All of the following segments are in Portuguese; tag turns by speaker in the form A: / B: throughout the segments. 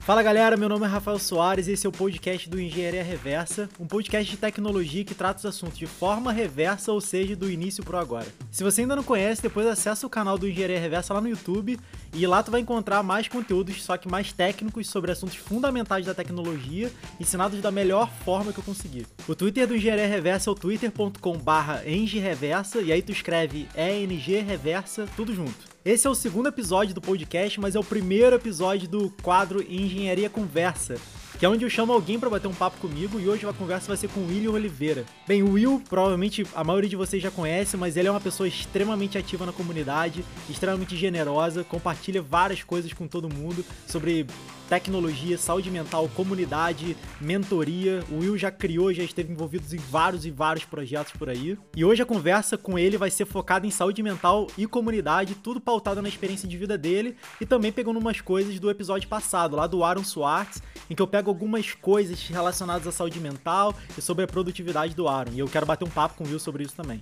A: Fala galera, meu nome é Rafael Soares e esse é o podcast do Engenharia Reversa, um podcast de tecnologia que trata os assuntos de forma reversa, ou seja, do início pro agora. Se você ainda não conhece, depois acessa o canal do Engenharia Reversa lá no YouTube e lá tu vai encontrar mais conteúdos, só que mais técnicos sobre assuntos fundamentais da tecnologia, ensinados da melhor forma que eu conseguir. O Twitter do Engenharia Reversa é o twitter.com/engereversa e aí tu escreve ENG Reversa, tudo junto. Esse é o segundo episódio do podcast, mas é o primeiro episódio do quadro Engenharia Conversa, que é onde eu chamo alguém para bater um papo comigo e hoje a conversa vai ser com o William Oliveira. Bem, o Will, provavelmente a maioria de vocês já conhece, mas ele é uma pessoa extremamente ativa na comunidade, extremamente generosa, compartilha várias coisas com todo mundo sobre tecnologia, saúde mental, comunidade, mentoria. O Will já criou, já esteve envolvido em vários e vários projetos por aí. E hoje a conversa com ele vai ser focada em saúde mental e comunidade, tudo pautado na experiência de vida dele e também pegando umas coisas do episódio passado, lá do Aaron Swartz, em que eu pego algumas coisas relacionadas à saúde mental e sobre a produtividade do Aaron. E eu quero bater um papo com o Will sobre isso também.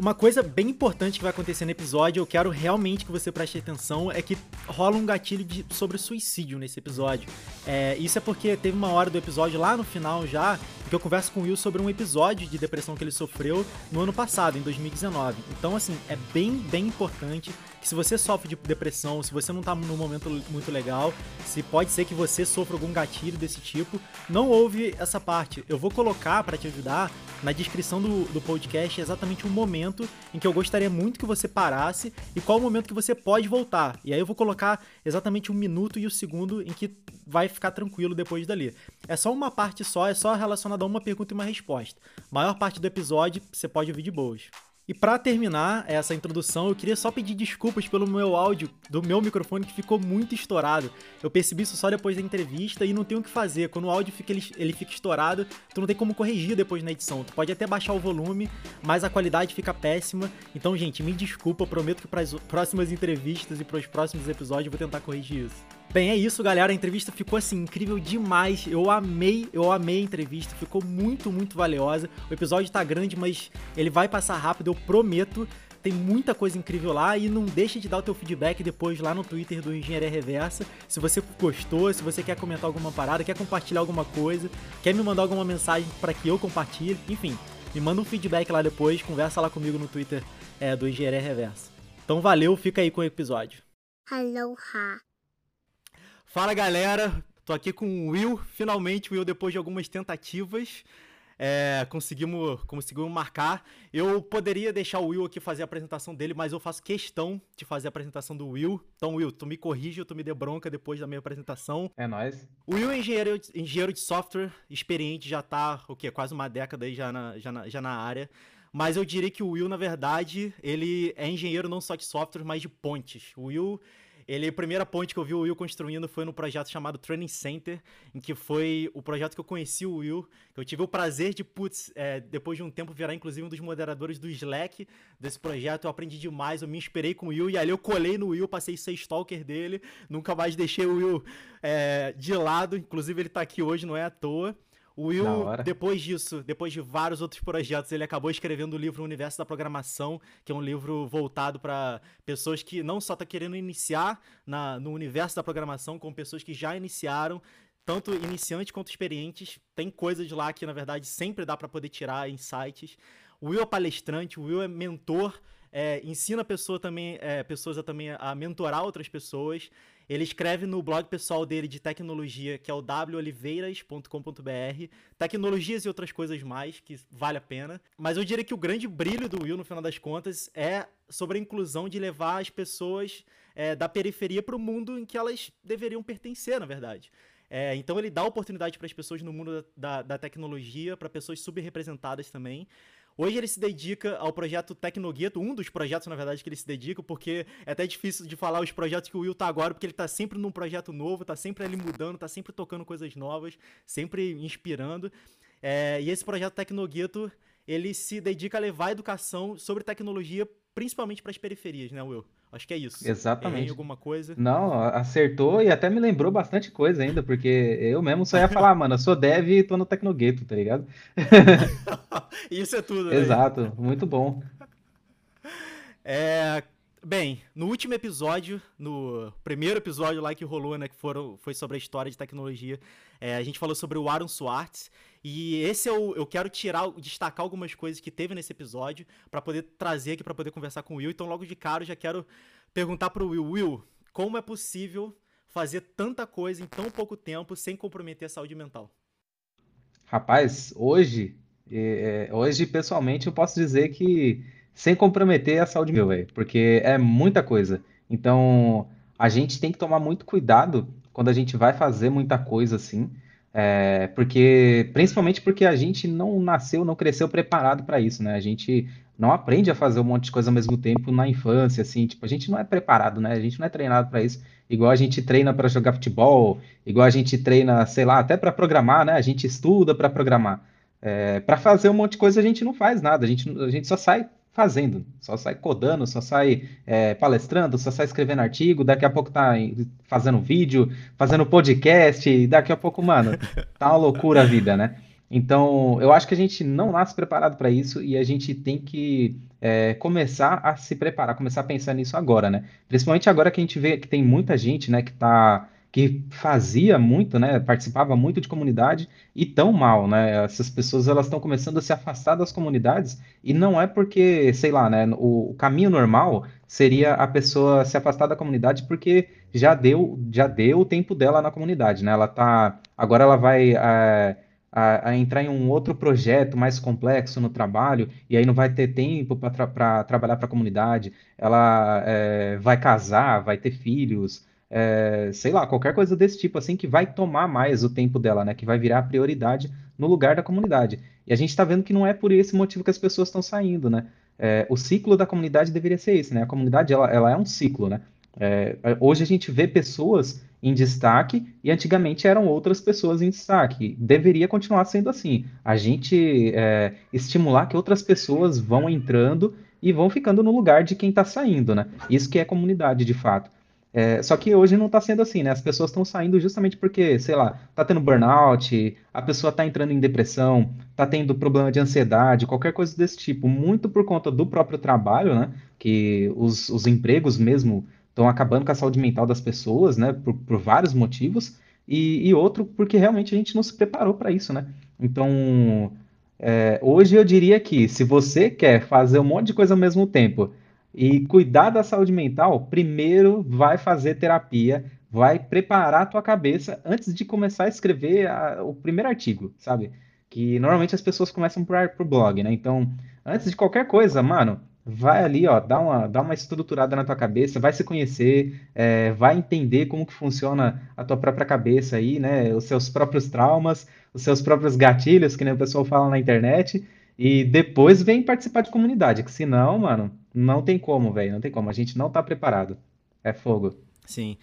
A: Uma coisa bem importante que vai acontecer no episódio, eu quero realmente que você preste atenção, é que rola um gatilho de, sobre suicídio nesse episódio. É, isso é porque teve uma hora do episódio lá no final já, que eu converso com o Will sobre um episódio de depressão que ele sofreu no ano passado, em 2019. Então, assim, é bem, bem importante que se você sofre de depressão, se você não tá num momento muito legal, se pode ser que você sofra algum gatilho desse tipo, não ouve essa parte. Eu vou colocar para te ajudar na descrição do, do podcast exatamente um momento em que eu gostaria muito que você parasse e qual o momento que você pode voltar. E aí eu vou colocar exatamente um minuto e o segundo em que vai ficar tranquilo depois dali. É só uma parte só, é só relacionada a uma pergunta e uma resposta. A maior parte do episódio você pode ouvir de boas. E para terminar essa introdução, eu queria só pedir desculpas pelo meu áudio do meu microfone que ficou muito estourado. Eu percebi isso só depois da entrevista e não tenho o que fazer. Quando o áudio fica, ele, ele fica estourado, tu não tem como corrigir depois na edição. Tu pode até baixar o volume, mas a qualidade fica péssima. Então, gente, me desculpa, prometo que para as próximas entrevistas e para os próximos episódios eu vou tentar corrigir isso. Bem, é isso, galera. A entrevista ficou assim incrível demais. Eu amei, eu amei a entrevista. Ficou muito, muito valiosa. O episódio tá grande, mas ele vai passar rápido, eu prometo. Tem muita coisa incrível lá e não deixe de dar o teu feedback depois lá no Twitter do Engenharia Reversa. Se você gostou, se você quer comentar alguma parada, quer compartilhar alguma coisa, quer me mandar alguma mensagem para que eu compartilhe, enfim, me manda um feedback lá depois, conversa lá comigo no Twitter é, do Engenharia Reversa. Então valeu, fica aí com o episódio.
B: Aloha.
A: Fala galera, tô aqui com o Will. Finalmente, o Will, depois de algumas tentativas, é, conseguimos, conseguimos marcar. Eu poderia deixar o Will aqui fazer a apresentação dele, mas eu faço questão de fazer a apresentação do Will. Então, Will, tu me corrige, tu me dê bronca depois da minha apresentação.
C: É nóis.
A: O Will é engenheiro, engenheiro de software, experiente, já tá, o quê? Quase uma década aí já na, já na, já na área. Mas eu diria que o Will, na verdade, ele é engenheiro não só de software, mas de pontes. O Will ele, a primeira ponte que eu vi o Will construindo foi no projeto chamado Training Center, em que foi o projeto que eu conheci o Will, que eu tive o prazer de, putz, é, depois de um tempo virar inclusive um dos moderadores do Slack desse projeto, eu aprendi demais, eu me inspirei com o Will, e ali eu colei no Will, passei ser stalker dele, nunca mais deixei o Will é, de lado, inclusive ele tá aqui hoje, não é à toa. O Will, depois disso, depois de vários outros projetos, ele acabou escrevendo o livro Universo da Programação, que é um livro voltado para pessoas que não só estão tá querendo iniciar na, no universo da programação, como pessoas que já iniciaram, tanto iniciantes quanto experientes. Tem coisas lá que, na verdade, sempre dá para poder tirar insights. O Will é palestrante, o Will é mentor, é, ensina pessoa também, é, pessoas a, também a mentorar outras pessoas. Ele escreve no blog pessoal dele de tecnologia, que é o woliveiras.com.br, tecnologias e outras coisas mais, que vale a pena. Mas eu diria que o grande brilho do Will, no final das contas, é sobre a inclusão de levar as pessoas é, da periferia para o mundo em que elas deveriam pertencer, na verdade. É, então ele dá oportunidade para as pessoas no mundo da, da, da tecnologia, para pessoas subrepresentadas também. Hoje ele se dedica ao projeto Tecnogueto, um dos projetos, na verdade, que ele se dedica, porque é até difícil de falar os projetos que o Will tá agora, porque ele tá sempre num projeto novo, tá sempre ali mudando, tá sempre tocando coisas novas, sempre inspirando. É, e esse projeto Tecnogueto, ele se dedica a levar educação sobre tecnologia, principalmente para as periferias, né, Will? Acho que é isso.
C: Exatamente.
A: Errei alguma coisa?
C: Não, acertou e até me lembrou bastante coisa ainda, porque eu mesmo só ia falar, mano, eu sou dev e tô no Tecnogueto, tá ligado?
A: isso é tudo, né?
C: Exato, muito bom.
A: É, Bem, no último episódio, no primeiro episódio lá que rolou, né, que foram, foi sobre a história de tecnologia, é, a gente falou sobre o Aaron Swartz, e esse é o, eu quero tirar, destacar algumas coisas que teve nesse episódio para poder trazer aqui para poder conversar com o Will. Então, logo de cara, eu já quero perguntar pro Will, Will, como é possível fazer tanta coisa em tão pouco tempo sem comprometer a saúde mental?
C: Rapaz, hoje, é, hoje pessoalmente eu posso dizer que sem comprometer a saúde meu, velho, porque é muita coisa. Então, a gente tem que tomar muito cuidado quando a gente vai fazer muita coisa assim, é, porque principalmente porque a gente não nasceu, não cresceu preparado para isso, né? A gente não aprende a fazer um monte de coisa ao mesmo tempo na infância, assim, tipo, a gente não é preparado, né? A gente não é treinado para isso, igual a gente treina para jogar futebol, igual a gente treina, sei lá, até para programar, né? A gente estuda para programar. É, para fazer um monte de coisa a gente não faz nada, a gente, a gente só sai fazendo, só sai codando, só sai é, palestrando, só sai escrevendo artigo, daqui a pouco tá fazendo vídeo, fazendo podcast, daqui a pouco, mano, tá uma loucura a vida, né? Então, eu acho que a gente não nasce preparado para isso e a gente tem que é, começar a se preparar, começar a pensar nisso agora, né? Principalmente agora que a gente vê que tem muita gente, né, que tá que fazia muito, né, participava muito de comunidade e tão mal, né? Essas pessoas elas estão começando a se afastar das comunidades e não é porque, sei lá, né, o, o, caminho normal seria a pessoa se afastar da comunidade porque já deu já deu o tempo dela na comunidade, né? Ela tá agora ela vai é, a, a, entrar em um outro projeto mais complexo no trabalho, e aí não vai ter tempo para tra trabalhar para a comunidade, ela é, vai casar, vai ter filhos, é, sei lá, qualquer coisa desse tipo, assim, que vai tomar mais o tempo dela, né? Que vai virar prioridade no lugar da comunidade. E a gente está vendo que não é por esse motivo que as pessoas estão saindo, né? É, o ciclo da comunidade deveria ser esse, né? A comunidade, ela, ela é um ciclo, né? É, hoje a gente vê pessoas em destaque e antigamente eram outras pessoas em destaque. Deveria continuar sendo assim. A gente é, estimular que outras pessoas vão entrando e vão ficando no lugar de quem está saindo, né? Isso que é comunidade de fato. É, só que hoje não está sendo assim, né? As pessoas estão saindo justamente porque, sei lá, tá tendo burnout, a pessoa tá entrando em depressão, tá tendo problema de ansiedade, qualquer coisa desse tipo, muito por conta do próprio trabalho, né? Que os, os empregos mesmo estão acabando com a saúde mental das pessoas, né? Por, por vários motivos, e, e, outro porque realmente a gente não se preparou para isso, né? Então, é, hoje eu diria que se você quer fazer um monte de coisa ao mesmo tempo e cuidar da saúde mental, primeiro vai fazer terapia, vai preparar a tua cabeça antes de começar a escrever a, o primeiro artigo, sabe? Que normalmente as pessoas começam por, por blog, né? Então, antes de qualquer coisa, mano, vai ali, ó, dá uma, dá uma estruturada na tua cabeça, vai se conhecer, é, vai entender como que funciona a tua própria cabeça aí, né? Os seus próprios traumas, os seus próprios gatilhos, que nem o pessoal fala na internet, e depois vem participar de comunidade, que senão, mano, não tem como, velho, não tem como. A gente não tá preparado. É fogo.
A: Sim.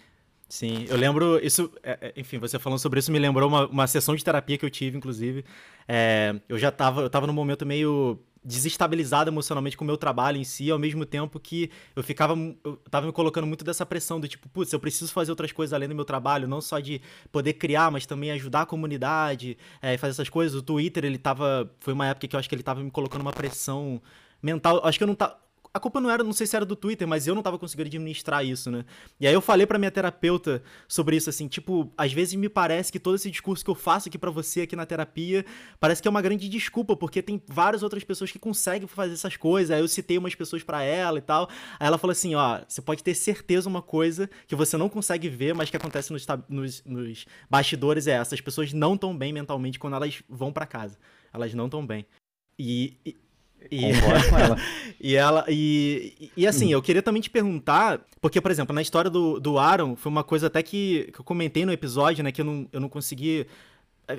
A: Sim, eu lembro, isso, é, é, enfim, você falando sobre isso me lembrou uma, uma sessão de terapia que eu tive, inclusive. É, eu já tava, eu tava num momento meio desestabilizado emocionalmente com o meu trabalho em si, ao mesmo tempo que eu ficava, eu tava me colocando muito dessa pressão do tipo, putz, eu preciso fazer outras coisas além do meu trabalho, não só de poder criar, mas também ajudar a comunidade, é, fazer essas coisas. O Twitter, ele tava, foi uma época que eu acho que ele tava me colocando uma pressão mental, acho que eu não tava a culpa não era, não sei se era do Twitter, mas eu não tava conseguindo administrar isso, né? E aí eu falei pra minha terapeuta sobre isso, assim, tipo, às vezes me parece que todo esse discurso que eu faço aqui para você, aqui na terapia, parece que é uma grande desculpa, porque tem várias outras pessoas que conseguem fazer essas coisas. Aí eu citei umas pessoas para ela e tal. Aí ela falou assim: ó, você pode ter certeza uma coisa que você não consegue ver, mas que acontece nos, nos, nos bastidores é essas pessoas não estão bem mentalmente quando elas vão para casa. Elas não estão bem. E, e, com ela. e ela. E, e assim, hum. eu queria também te perguntar, porque, por exemplo, na história do, do Aaron, foi uma coisa até que, que eu comentei no episódio, né? Que eu não, eu não consegui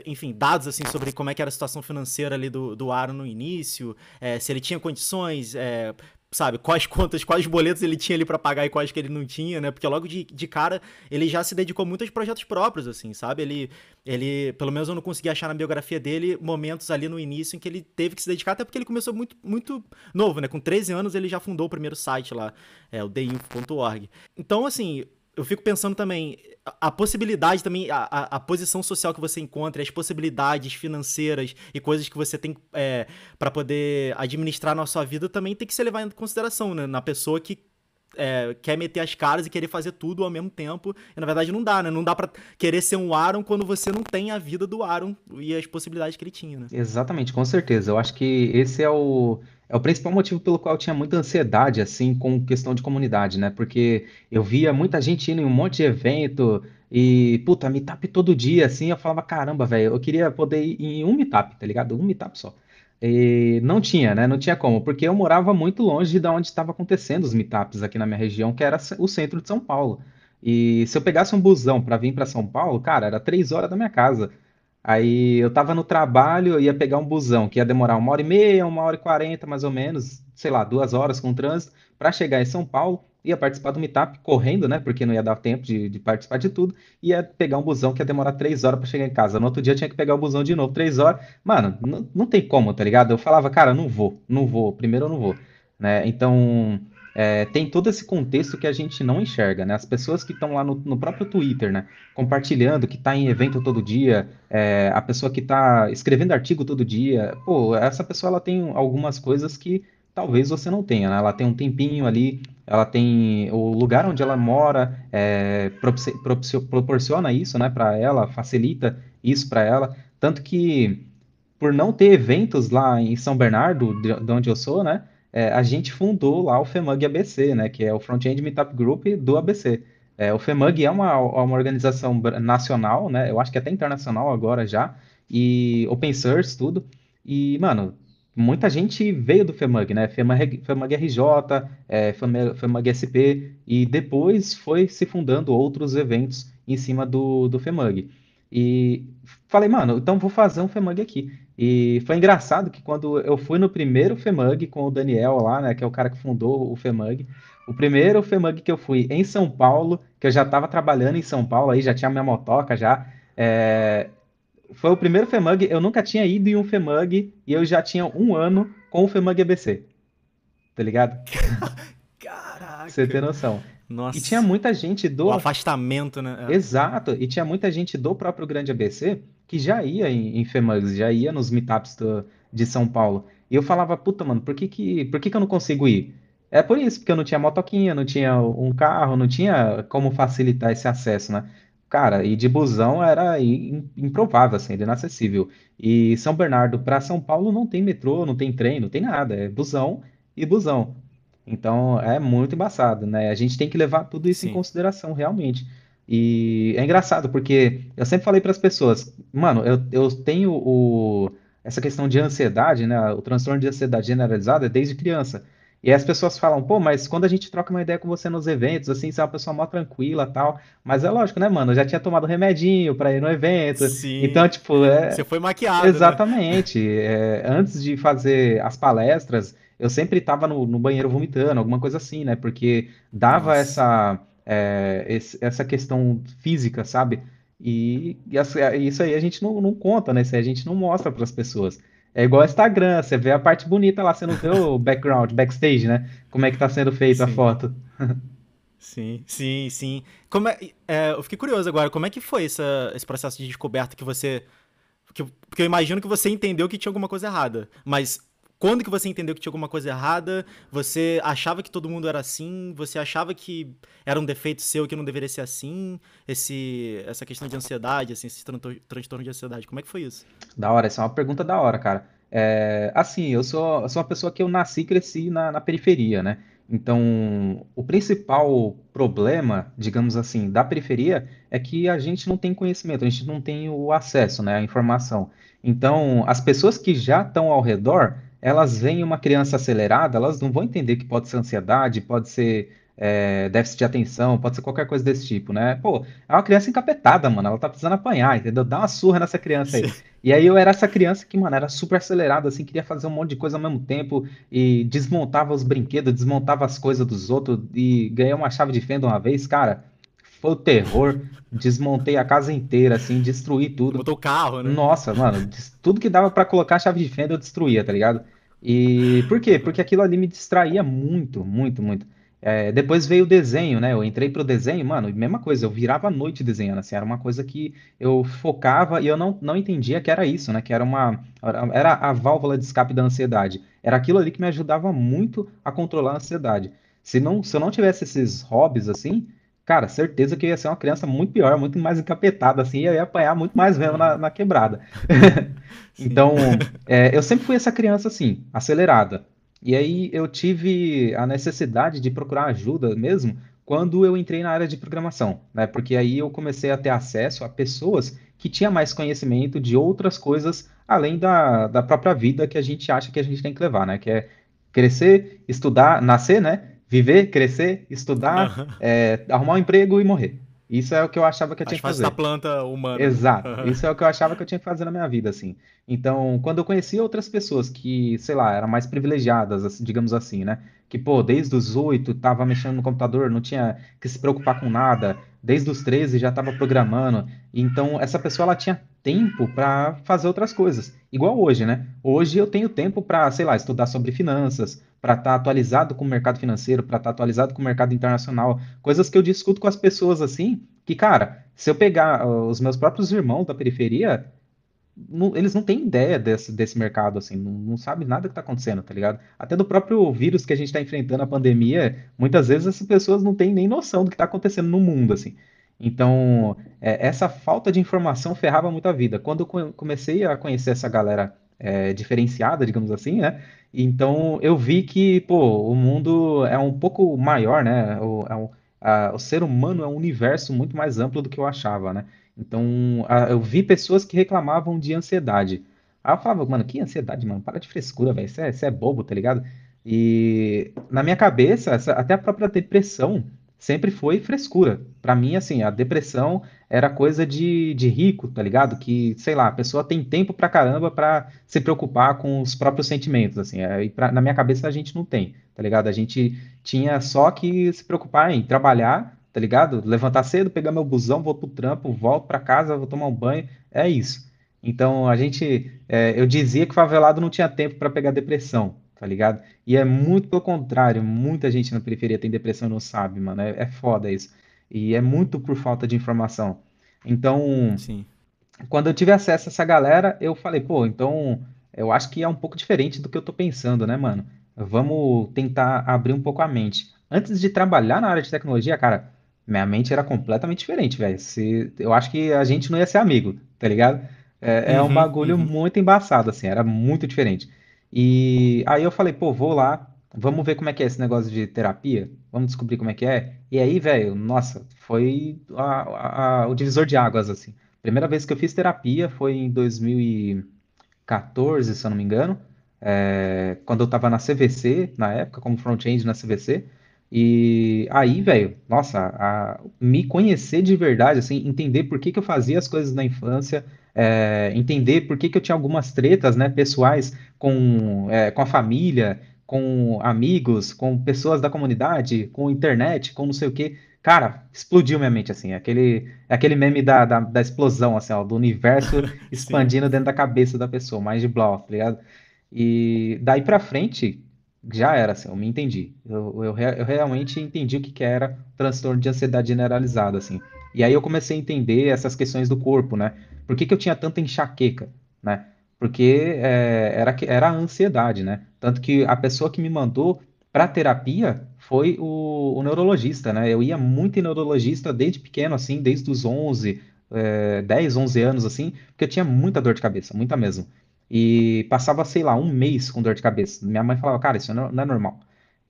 A: enfim, dados assim sobre como é que era a situação financeira ali do, do Aaron no início, é, se ele tinha condições, é, sabe, quais contas, quais boletos ele tinha ali para pagar e quais que ele não tinha, né? Porque logo de, de cara ele já se dedicou muito aos projetos próprios, assim, sabe? Ele, ele, pelo menos eu não consegui achar na biografia dele momentos ali no início em que ele teve que se dedicar, até porque ele começou muito, muito novo, né? Com 13 anos ele já fundou o primeiro site lá, é, o theinfo.org. Então, assim, eu fico pensando também, a, possibilidade também, a, a, a, posição social que você encontra, as possibilidades financeiras e coisas que você tem é, para poder administrar na sua vida também tem que ser levado em consideração, né? Na pessoa que é, quer meter as caras e querer fazer tudo ao mesmo tempo. E na verdade não dá, né? Não dá para querer ser um Aaron quando você não tem a vida do Aaron e as possibilidades que ele tinha, né?
C: Exatamente, com certeza. Eu acho que esse é o, é o principal motivo pelo qual eu tinha muita ansiedade, assim, com questão de comunidade, né? Porque eu via muita gente indo em um monte de evento e, puta, meetup todo dia, assim, eu falava, caramba, velho, eu queria poder ir em um meetup, tá ligado? Um meetup só. E não tinha, né? Não tinha como, porque eu morava muito longe de onde estava acontecendo os meetups aqui na minha região, que era o centro de São Paulo. E se eu pegasse um busão para vir para São Paulo, cara, era três horas da minha casa. Aí eu tava no trabalho, eu ia pegar um busão que ia demorar uma hora e meia, uma hora e quarenta, mais ou menos, sei lá, duas horas com trânsito, para chegar em São Paulo ia participar do meetup correndo, né? Porque não ia dar tempo de, de participar de tudo. Ia pegar um busão que ia demorar três horas para chegar em casa. No outro dia tinha que pegar o busão de novo, três horas. Mano, não, não tem como, tá ligado? Eu falava, cara, não vou, não vou. Primeiro eu não vou, né? Então é, tem todo esse contexto que a gente não enxerga, né? As pessoas que estão lá no, no, próprio Twitter, né? Compartilhando, que está em evento todo dia, é, a pessoa que está escrevendo artigo todo dia, pô, essa pessoa ela tem algumas coisas que talvez você não tenha, né? Ela tem um tempinho ali, ela tem o lugar onde ela mora, é, proporciona isso, né, para ela, facilita isso para ela, tanto que por não ter eventos lá em São Bernardo, de, de onde eu sou, né, é, a gente fundou lá o FEMUG ABC, né, que é o Front-End Meetup Group do ABC. É, o FEMUG é uma, uma organização nacional, né, eu acho que até internacional agora já, e open source, tudo. E, mano, muita gente veio do FEMUG, né? FEMUG, FEMUG RJ, é, FEMUG SP, e depois foi se fundando outros eventos em cima do, do FEMUG. E falei, mano, então vou fazer um FEMUG aqui. E foi engraçado que quando eu fui no primeiro FEMUG com o Daniel lá, né, que é o cara que fundou o FEMUG, o primeiro FEMUG que eu fui em São Paulo, que eu já estava trabalhando em São Paulo aí, já tinha minha motoca já, é, foi o primeiro FEMUG, eu nunca tinha ido em um FEMUG e eu já tinha um ano com o FEMUG ABC. Tá ligado?
A: Caraca.
C: Você tem noção.
A: Nossa.
C: E tinha muita gente do.
A: O afastamento, né?
C: É. Exato. E tinha muita gente do próprio Grande ABC que já ia em, em FEMUGs, já ia nos meetups do, de São Paulo. E eu falava, puta, mano, por que, que, por que, que eu não consigo ir? É por isso, porque eu não tinha motoquinha, não tinha um carro, não tinha como facilitar esse acesso, né? Cara, e de busão era improvável, assim, era inacessível. E São Bernardo para São Paulo não tem metrô, não tem trem, não tem nada, é busão e busão. Então é muito embaçado, né? A gente tem que levar tudo isso em consideração, realmente. E é engraçado, porque eu sempre falei para as pessoas, mano, eu, eu tenho o, essa questão de ansiedade, né? O transtorno de ansiedade generalizada desde criança. E as pessoas falam, pô, mas quando a gente troca uma ideia com você nos eventos, assim, você é uma pessoa mó tranquila tal. Mas é lógico, né, mano? Eu já tinha tomado remedinho pra ir no evento.
A: Sim.
C: Então, tipo, é.
A: Você foi maquiado. Né?
C: Exatamente. Né? É, antes de fazer as palestras, eu sempre tava no, no, banheiro vomitando, alguma coisa assim, né? Porque dava essa, é, essa questão física, sabe? E, e, isso aí a gente não, não conta, né? Isso aí a gente não mostra para as pessoas. É igual Instagram, você vê a parte bonita lá, você não vê o background, backstage, né? Como é que tá sendo feita a foto.
A: Sim, sim, sim. Como é, é, eu fiquei curioso agora, como é que foi essa, esse processo de descoberta que você. Que, porque eu imagino que você entendeu que tinha alguma coisa errada. Mas quando que você entendeu que tinha alguma coisa errada? Você achava que todo mundo era assim? Você achava que era um defeito seu que não deveria ser assim? Esse, essa questão de ansiedade, assim, esse transtorno de ansiedade, como é que foi isso?
C: Da hora, essa é uma pergunta da hora, cara. É, assim, eu sou, eu sou uma pessoa que eu nasci e cresci na, na periferia, né? Então, o principal problema, digamos assim, da periferia é que a gente não tem conhecimento, a gente não tem o acesso, né, à informação. Então, as pessoas que já estão ao redor, elas veem uma criança acelerada, elas não vão entender que pode ser ansiedade, pode ser é, déficit de atenção, pode ser qualquer coisa desse tipo, né? Pô, é uma criança encapetada, mano, ela tá precisando apanhar, entendeu? Dá uma surra nessa criança aí. Sim. E aí eu era essa criança que, mano, era super acelerada, assim, queria fazer um monte de coisa ao mesmo tempo e desmontava os brinquedos, desmontava as coisas dos outros e ganhei uma chave de fenda uma vez, cara. Foi o terror. Desmontei a casa inteira, assim, destruí tudo.
A: Botou o carro, né?
C: Nossa, mano, tudo que dava para colocar a chave de fenda eu destruía, tá ligado? E por quê? Porque aquilo ali me distraía muito, muito, muito. É, depois veio o desenho, né? Eu entrei pro desenho, mano, mesma coisa, eu virava a noite desenhando, assim, era uma coisa que eu focava e eu não, não entendia que era isso, né? Que era uma. Era a válvula de escape da ansiedade. Era aquilo ali que me ajudava muito a controlar a ansiedade. Se, não, se eu não tivesse esses hobbies assim, cara, certeza que eu ia ser uma criança muito pior, muito mais encapetada, assim, e eu ia apanhar muito mais mesmo na, na quebrada. então, é, eu sempre fui essa criança assim, acelerada. E aí eu tive a necessidade de procurar ajuda mesmo quando eu entrei na área de programação, né? Porque aí eu comecei a ter acesso a pessoas que tinham mais conhecimento de outras coisas além da, da própria vida que a gente acha que a gente tem que levar, né? Que é crescer, estudar, nascer, né? Viver, crescer, estudar, uhum. é, arrumar um emprego e morrer. Isso é o que eu achava que eu tinha que fazer.
A: da planta humana.
C: Exato. Uhum. Isso é o que eu achava que eu tinha que fazer na minha vida, assim. Então, quando eu conheci outras pessoas que, sei lá, eram mais privilegiadas, digamos assim, né? Que, pô, desde os oito tava mexendo no computador, não tinha que se preocupar com nada. Desde os 13 já tava programando. Então, essa pessoa, ela tinha tempo para fazer outras coisas. Igual hoje, né? Hoje eu tenho tempo para, sei lá, estudar sobre finanças, para estar tá atualizado com o mercado financeiro, para estar tá atualizado com o mercado internacional, coisas que eu discuto com as pessoas assim, que, cara, se eu pegar uh, os meus próprios irmãos da periferia, não, eles não têm ideia desse, desse mercado, assim, não, não sabem nada que está acontecendo, tá ligado? Até do próprio vírus que a gente está enfrentando, a pandemia, muitas vezes essas pessoas não têm nem noção do que está acontecendo no mundo, assim. Então, é, essa falta de informação ferrava muito a vida. Quando eu comecei a conhecer essa galera é, diferenciada, digamos assim, né? Então eu vi que, pô, o mundo é um pouco maior, né? É um, o ser humano é um universo muito mais amplo do que eu achava, né? Então eu vi pessoas que reclamavam de ansiedade. Aí eu falava, mano, que ansiedade, mano? Para de frescura, velho. Isso é, é bobo, tá ligado? E na minha cabeça, essa, até a própria depressão sempre foi frescura. Para mim, assim, a depressão era coisa de, de rico, tá ligado? Que, sei lá, a pessoa tem tempo pra caramba pra se preocupar com os próprios sentimentos, assim. É, e pra, na minha cabeça a gente não tem, tá ligado? A gente tinha só que se preocupar em trabalhar, tá ligado? Levantar cedo, pegar meu busão, vou pro trampo, volto pra casa, vou tomar um banho, é isso. Então a gente, é, eu dizia que favelado não tinha tempo para pegar depressão, tá ligado? E é muito pelo contrário, muita gente na periferia tem depressão e não sabe, mano. É, é foda isso. E é muito por falta de informação. Então, Sim. quando eu tive acesso a essa galera, eu falei, pô, então eu acho que é um pouco diferente do que eu tô pensando, né, mano? Vamos tentar abrir um pouco a mente. Antes de trabalhar na área de tecnologia, cara, minha mente era completamente diferente, velho. Eu acho que a gente não ia ser amigo, tá ligado? É, é um uhum, bagulho uhum. muito embaçado, assim, era muito diferente. E aí eu falei, pô, vou lá, vamos ver como é que é esse negócio de terapia, vamos descobrir como é que é. E aí, velho, nossa, foi a, a, o divisor de águas, assim. Primeira vez que eu fiz terapia foi em 2014, se eu não me engano, é, quando eu tava na CVC, na época, como front-end na CVC. E aí, velho, nossa, a, me conhecer de verdade, assim, entender por que, que eu fazia as coisas na infância, é, entender por que, que eu tinha algumas tretas, né, pessoais com, é, com a família, com amigos, com pessoas da comunidade, com internet, com não sei o quê. Cara, explodiu minha mente, assim. Aquele, aquele meme da, da, da explosão, assim, ó, do universo expandindo dentro da cabeça da pessoa, mais de blow, tá ligado? E daí pra frente, já era, assim, eu me entendi. Eu, eu, eu realmente entendi o que, que era transtorno de ansiedade generalizada, assim. E aí eu comecei a entender essas questões do corpo, né? Por que, que eu tinha tanta enxaqueca, né? Porque é, era, era a ansiedade, né? Tanto que a pessoa que me mandou para terapia foi o, o, neurologista, né? Eu ia muito em neurologista desde pequeno, assim, desde os 11, é, 10, 11 anos, assim, porque eu tinha muita dor de cabeça, muita mesmo. E passava, sei lá, um mês com dor de cabeça. Minha mãe falava, cara, isso não é normal.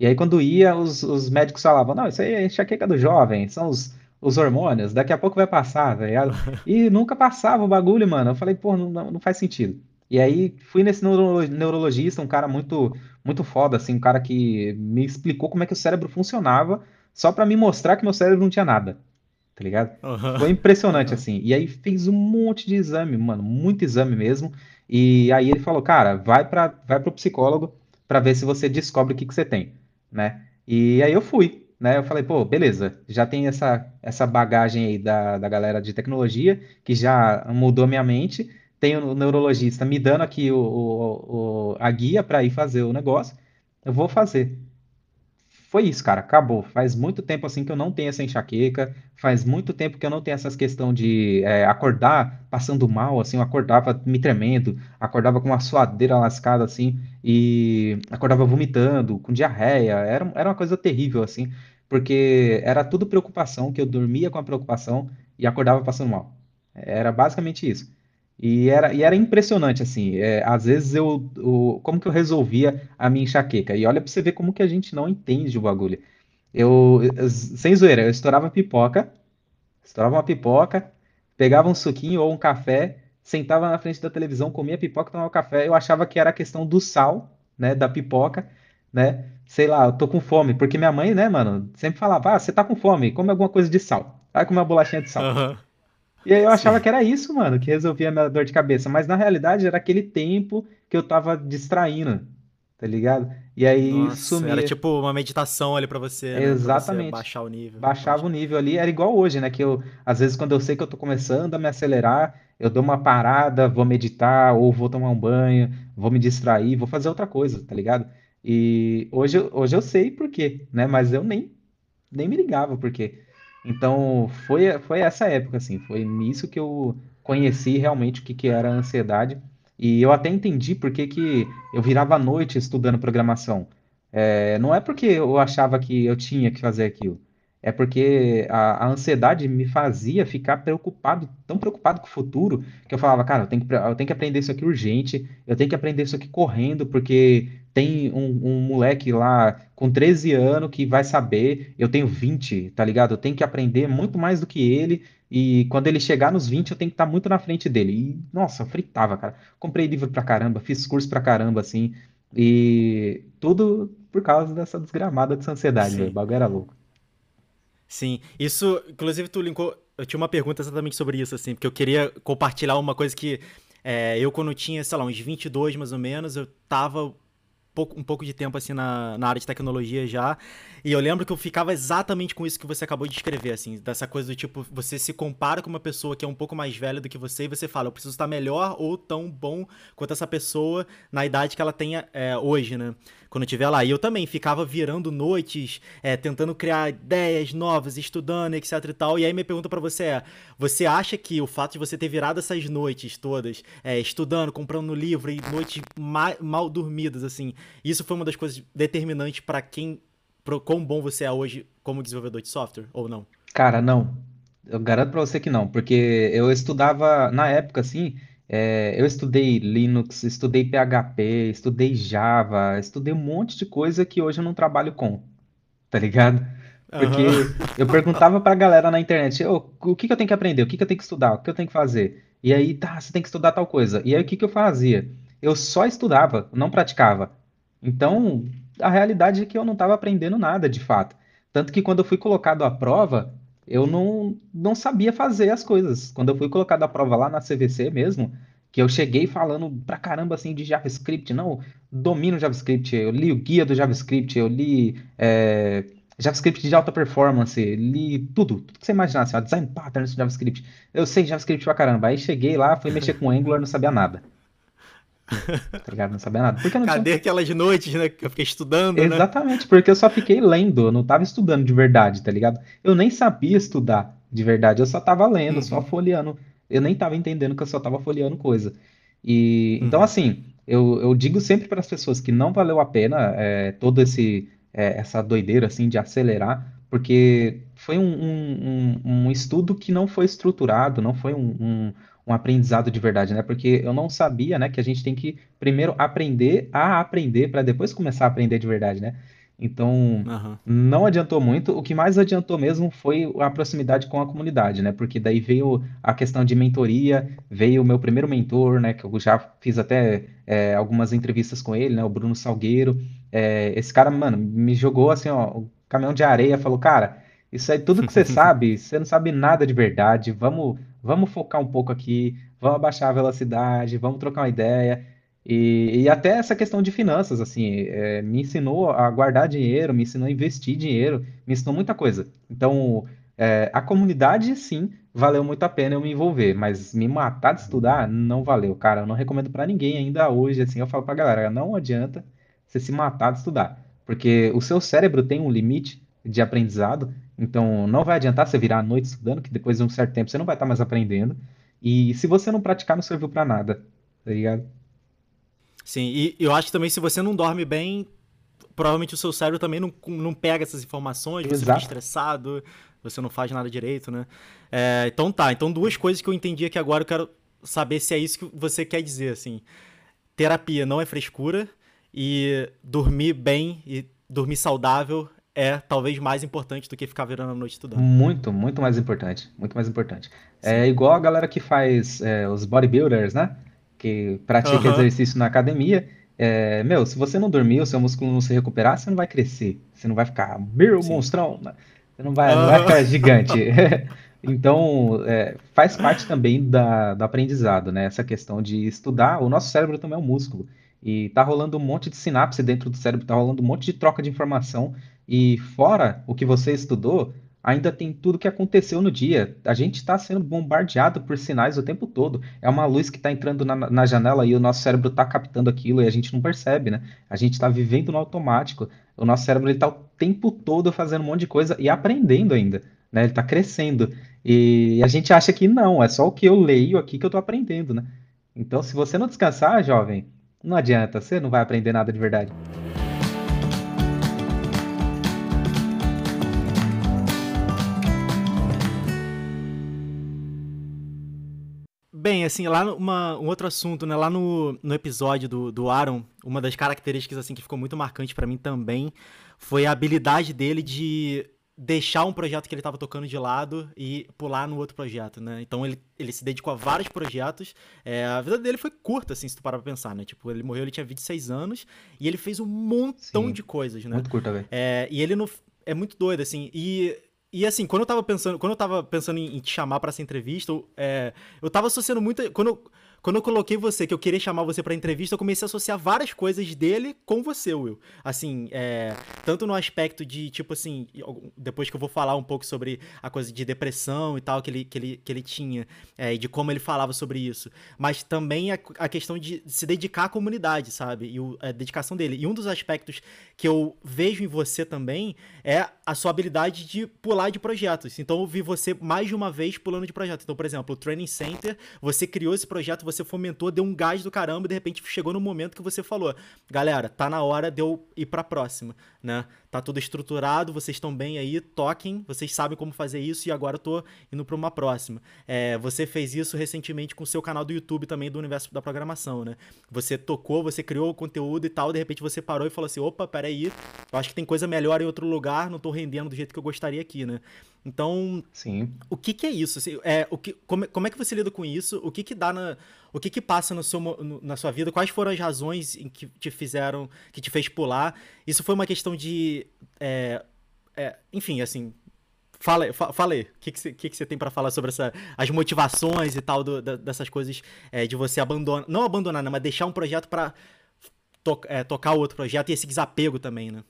C: E aí, quando ia, os, os médicos falavam, não, isso aí é enxaqueca do jovem, são os, os hormônios, daqui a pouco vai passar, ligado? E nunca passava o bagulho, mano. Eu falei, pô, não, não faz sentido. E aí fui nesse neuro, neurologista, um cara muito muito foda, assim, um cara que me explicou como é que o cérebro funcionava, só para me mostrar que meu cérebro não tinha nada. Tá ligado? Uhum. Foi impressionante, uhum. assim. E aí fez um monte de exame, mano, muito exame mesmo. E aí ele falou, cara, vai para vai pro psicólogo para ver se você descobre o que, que você tem, né? E aí eu fui, né? Eu falei, pô, beleza, já tem essa, essa bagagem aí da, da galera de tecnologia que já mudou minha mente tem o neurologista me dando aqui o, o, o a guia para ir fazer o negócio, eu vou fazer. Foi isso, cara, acabou. Faz muito tempo assim que eu não tenho essa enxaqueca, faz muito tempo que eu não tenho essas questão de é, acordar passando mal, assim, eu acordava me tremendo, acordava com uma suadeira lascada, assim, e acordava vomitando, com diarreia, era, era uma coisa terrível, assim, porque era tudo preocupação, que eu dormia com a preocupação e acordava passando mal. Era basicamente isso. E era, e era impressionante, assim, é, às vezes eu, como que eu resolvia a minha enxaqueca? E olha pra você ver como que a gente não entende o bagulho. Eu, eu- sem zoeira, eu estourava pipoca, estourava uma pipoca, pegava um suquinho ou um café, sentava na frente da televisão, comia pipoca, tomava café. Eu achava que era a questão do sal, né, da pipoca, né? Sei lá, eu tô com fome, porque minha mãe, né, mano, sempre falava: "Ah, você tá com fome, come alguma coisa de sal. Vai comer uma bolachinha de sal".
A: Aham.
C: E aí eu achava
A: Sim.
C: que era isso, mano, que resolvia a minha dor de cabeça, mas na realidade era aquele tempo que eu tava distraindo, tá ligado? E aí
A: Nossa, era
C: sumia.
A: tipo uma meditação ali pra você, né? Pra você
C: Exatamente.
A: baixar o nível.
C: Baixava o nível ali, era igual hoje, né? Que eu, às vezes, quando eu sei que eu tô começando a me acelerar, eu dou uma parada, vou meditar, ou vou tomar um banho, vou me distrair, vou fazer outra coisa, tá ligado? E hoje, eu- hoje eu sei por quê, né? Mas eu nem, nem me ligava por quê. Então, foi, foi essa época, assim, foi nisso que eu conheci realmente o que, que era a ansiedade. E eu até entendi por que que eu virava à noite estudando programação. É, não é porque eu achava que eu tinha que fazer aquilo. É porque a, a ansiedade me fazia ficar preocupado, tão preocupado com o futuro, que eu falava, cara, eu tenho que, eu tenho que aprender isso aqui urgente, eu tenho que aprender isso aqui correndo, porque tem um, um moleque lá com 13 anos que vai saber, eu tenho 20, tá ligado? Eu tenho que aprender muito mais do que ele, e quando ele chegar nos 20, eu tenho que estar muito na frente dele. E, nossa, fritava, cara. Comprei livro pra caramba, fiz curso pra caramba, assim, e tudo por causa dessa desgramada dessa ansiedade, velho. O bagulho era louco.
A: Sim. Isso, inclusive, tu linkou. Eu tinha uma pergunta exatamente sobre isso, assim, porque eu queria compartilhar uma coisa que é, eu, quando tinha, sei lá, uns 22 mais ou menos, eu tava pouco- um pouco de tempo assim na, na área de tecnologia já. E eu lembro que eu ficava exatamente com isso que você acabou de descrever, assim, dessa coisa do tipo, você se compara com uma pessoa que é um pouco mais velha do que você e você fala, eu preciso estar melhor ou tão bom quanto essa pessoa na idade que ela tenha é, hoje, né? Quando eu estiver lá. E eu também ficava virando noites, é, tentando criar ideias novas, estudando, etc e tal. E aí minha pergunta pra você é: você acha que o fato de você ter virado essas noites todas, é, estudando, comprando livro e noites ma- mal dormidas, assim, isso foi uma das coisas determinantes pra quem, pro quão bom você é hoje como desenvolvedor de software, ou não?
C: Cara, não. Eu garanto pra você que não, porque eu estudava, na época, assim, é, eu estudei Linux, estudei PHP, estudei Java, estudei um monte de coisa que hoje eu não trabalho com. tá ligado? Porque eu perguntava pra galera na internet, "Ô, o que que eu tenho que aprender? O que que eu tenho que estudar? O que eu tenho que fazer? E aí, tá, você tem que estudar tal coisa. E aí, o que que eu fazia? Eu só estudava, não praticava. Então, a realidade é que eu não estava aprendendo nada, de fato. Tanto que quando eu fui colocado à prova, eu não, não sabia fazer as coisas. Quando eu fui colocado à prova lá na CVC mesmo, que eu cheguei falando pra caramba assim de JavaScript, não, domino JavaScript, eu li o guia do JavaScript, eu li é, JavaScript de alta performance, li tudo, tudo que você imaginasse, ó, design patterns de JavaScript. Eu sei JavaScript pra caramba. Aí cheguei lá, fui mexer com Angular, não sabia nada, tá ligado? Não sabia nada. Porque não tinha
A: Cadê aquelas noites, né, que eu fiquei estudando, né?
C: Exatamente, porque eu só fiquei lendo, eu não estava estudando de verdade, tá ligado? Eu nem sabia estudar de verdade, eu só estava lendo, só
A: Uhum,
C: folheando. Eu nem estava entendendo que eu só estava folheando coisa. E então,
A: uhum.
C: assim, eu, eu digo sempre para as pessoas que não valeu a pena é, todo esse é, essa doideira assim de acelerar, porque foi um, um, um- um estudo que não foi estruturado, não foi um, um, um aprendizado de verdade, né? Porque eu não sabia, né, que a gente tem que primeiro aprender a aprender para depois começar a aprender de verdade, né? Então,
A: Aham.
C: não adiantou muito. O que mais adiantou mesmo foi a proximidade com a comunidade, né? Porque daí veio a questão de mentoria, veio o meu primeiro mentor, né? Que eu já fiz até é, algumas entrevistas com ele, né? O Bruno Salgueiro. É, esse cara, mano, me jogou assim, ó, o caminhão de areia, falou, cara, isso aí tudo que você sabe, você não sabe nada de verdade. Vamos, vamos focar um pouco aqui, vamos abaixar a velocidade, vamos trocar uma ideia. E, e até essa questão de finanças, assim, é, me ensinou a guardar dinheiro, me ensinou a investir dinheiro, me ensinou muita coisa. Então, é, a comunidade, sim, valeu muito a pena eu me envolver, mas me matar de estudar não valeu, cara. Eu não recomendo pra ninguém ainda hoje, assim, eu falo pra galera, não adianta você se matar de estudar, porque o seu cérebro tem um limite de aprendizado, então não vai adiantar você virar à noite estudando, que depois de um certo tempo você não vai estar mais aprendendo. E se você não praticar, não serviu pra nada, tá ligado?
A: Sim, e eu acho que também se você não dorme bem, provavelmente o seu cérebro também não, não pega essas informações, você Exato. fica estressado, você não faz nada direito, né? É, então tá, então duas coisas que eu entendi aqui agora, eu quero saber se é isso que você quer dizer, assim. Terapia não é frescura e dormir bem e dormir saudável é talvez mais importante do que ficar virando a noite estudando.
C: Muito, muito mais importante. Muito mais importante. É Sim. É igual a galera que faz é, os bodybuilders, né? Que pratica uhum. exercício na academia. É, meu, se você não dormir, o seu músculo não se recuperar, você não vai crescer. Você não vai ficar meu monstrão. Né? Você não vai, uhum. não vai ficar gigante. Então, é, faz parte também da, do aprendizado, né? Essa questão de estudar. O nosso cérebro também é um músculo. E tá rolando um monte de sinapse dentro do cérebro, tá rolando um monte de troca de informação. E fora o que você estudou, ainda tem tudo que aconteceu no dia. A gente está sendo bombardeado por sinais o tempo todo. É uma luz que está entrando na, na, janela e o nosso cérebro está captando aquilo e a gente não percebe, né? A gente está vivendo no automático. O nosso cérebro está o tempo todo fazendo um monte de coisa e aprendendo ainda, né? Ele está crescendo. E a gente acha que não, é só o que eu leio aqui que eu estou aprendendo, né? Então, se você não descansar, jovem, não adianta, você não vai aprender nada de verdade.
A: Bem, assim, lá uma, um outro assunto, né? Lá no, no episódio do, do Aaron, uma das características assim que ficou muito marcante para mim também foi a habilidade dele de deixar um projeto que ele estava tocando de lado e pular no outro projeto, né? Então ele, ele se dedicou a vários projetos. É, a vida dele foi curta, assim, se tu parar pra pensar, né? Tipo, ele morreu, ele tinha 26 anos e ele fez um montão Sim, de coisas, né?
C: Muito curta, velho.
A: É, e ele não. É muito doido, assim. E e assim, quando eu tava pensando, quando eu tava pensando em, em te chamar para essa entrevista, é, eu tava associando muito. Quando eu, quando eu coloquei você, que eu queria chamar você pra entrevista, eu comecei a associar várias coisas dele com você, Will. Assim, é, tanto no aspecto de, tipo assim, depois que eu vou falar um pouco sobre a coisa de depressão e tal que ele, que ele, que ele tinha, é, e de como ele falava sobre isso, mas também a, a questão de se dedicar à comunidade, sabe? E o, a dedicação dele. E um dos aspectos que eu vejo em você também é a sua habilidade de pular de projetos. Então eu vi você mais de uma vez pulando de projeto. Então, por exemplo, o Training Center, você criou esse projeto, você fomentou, deu um gás do caramba e de repente chegou no momento que você falou: galera, tá na hora de eu ir pra próxima, né? Tá tudo estruturado, vocês estão bem aí, toquem, vocês sabem como fazer isso e agora eu tô indo pra uma próxima. É, você fez isso recentemente com o seu canal do YouTube também do Universo da Programação, né? Você tocou, você criou o conteúdo e tal, de repente você parou e falou assim: opa, peraí, eu acho que tem coisa melhor em outro lugar, não tô rendendo do jeito que eu gostaria aqui, né? Então,
C: Sim.
A: o que, que é isso? Assim, é, o que, como, como é que você lida com isso? O que que dá na, o que que passa no seu, no, na sua vida? Quais foram as razões em que te fizeram, que te fez pular? Isso foi uma questão de, é, é, enfim, assim, Fala, fala aí, o que, que, você, que, que você tem para falar sobre essa, as motivações e tal do, da, dessas coisas é, de você abandonar, não abandonar, né, mas deixar um projeto para to, é, tocar outro projeto e esse desapego também, né?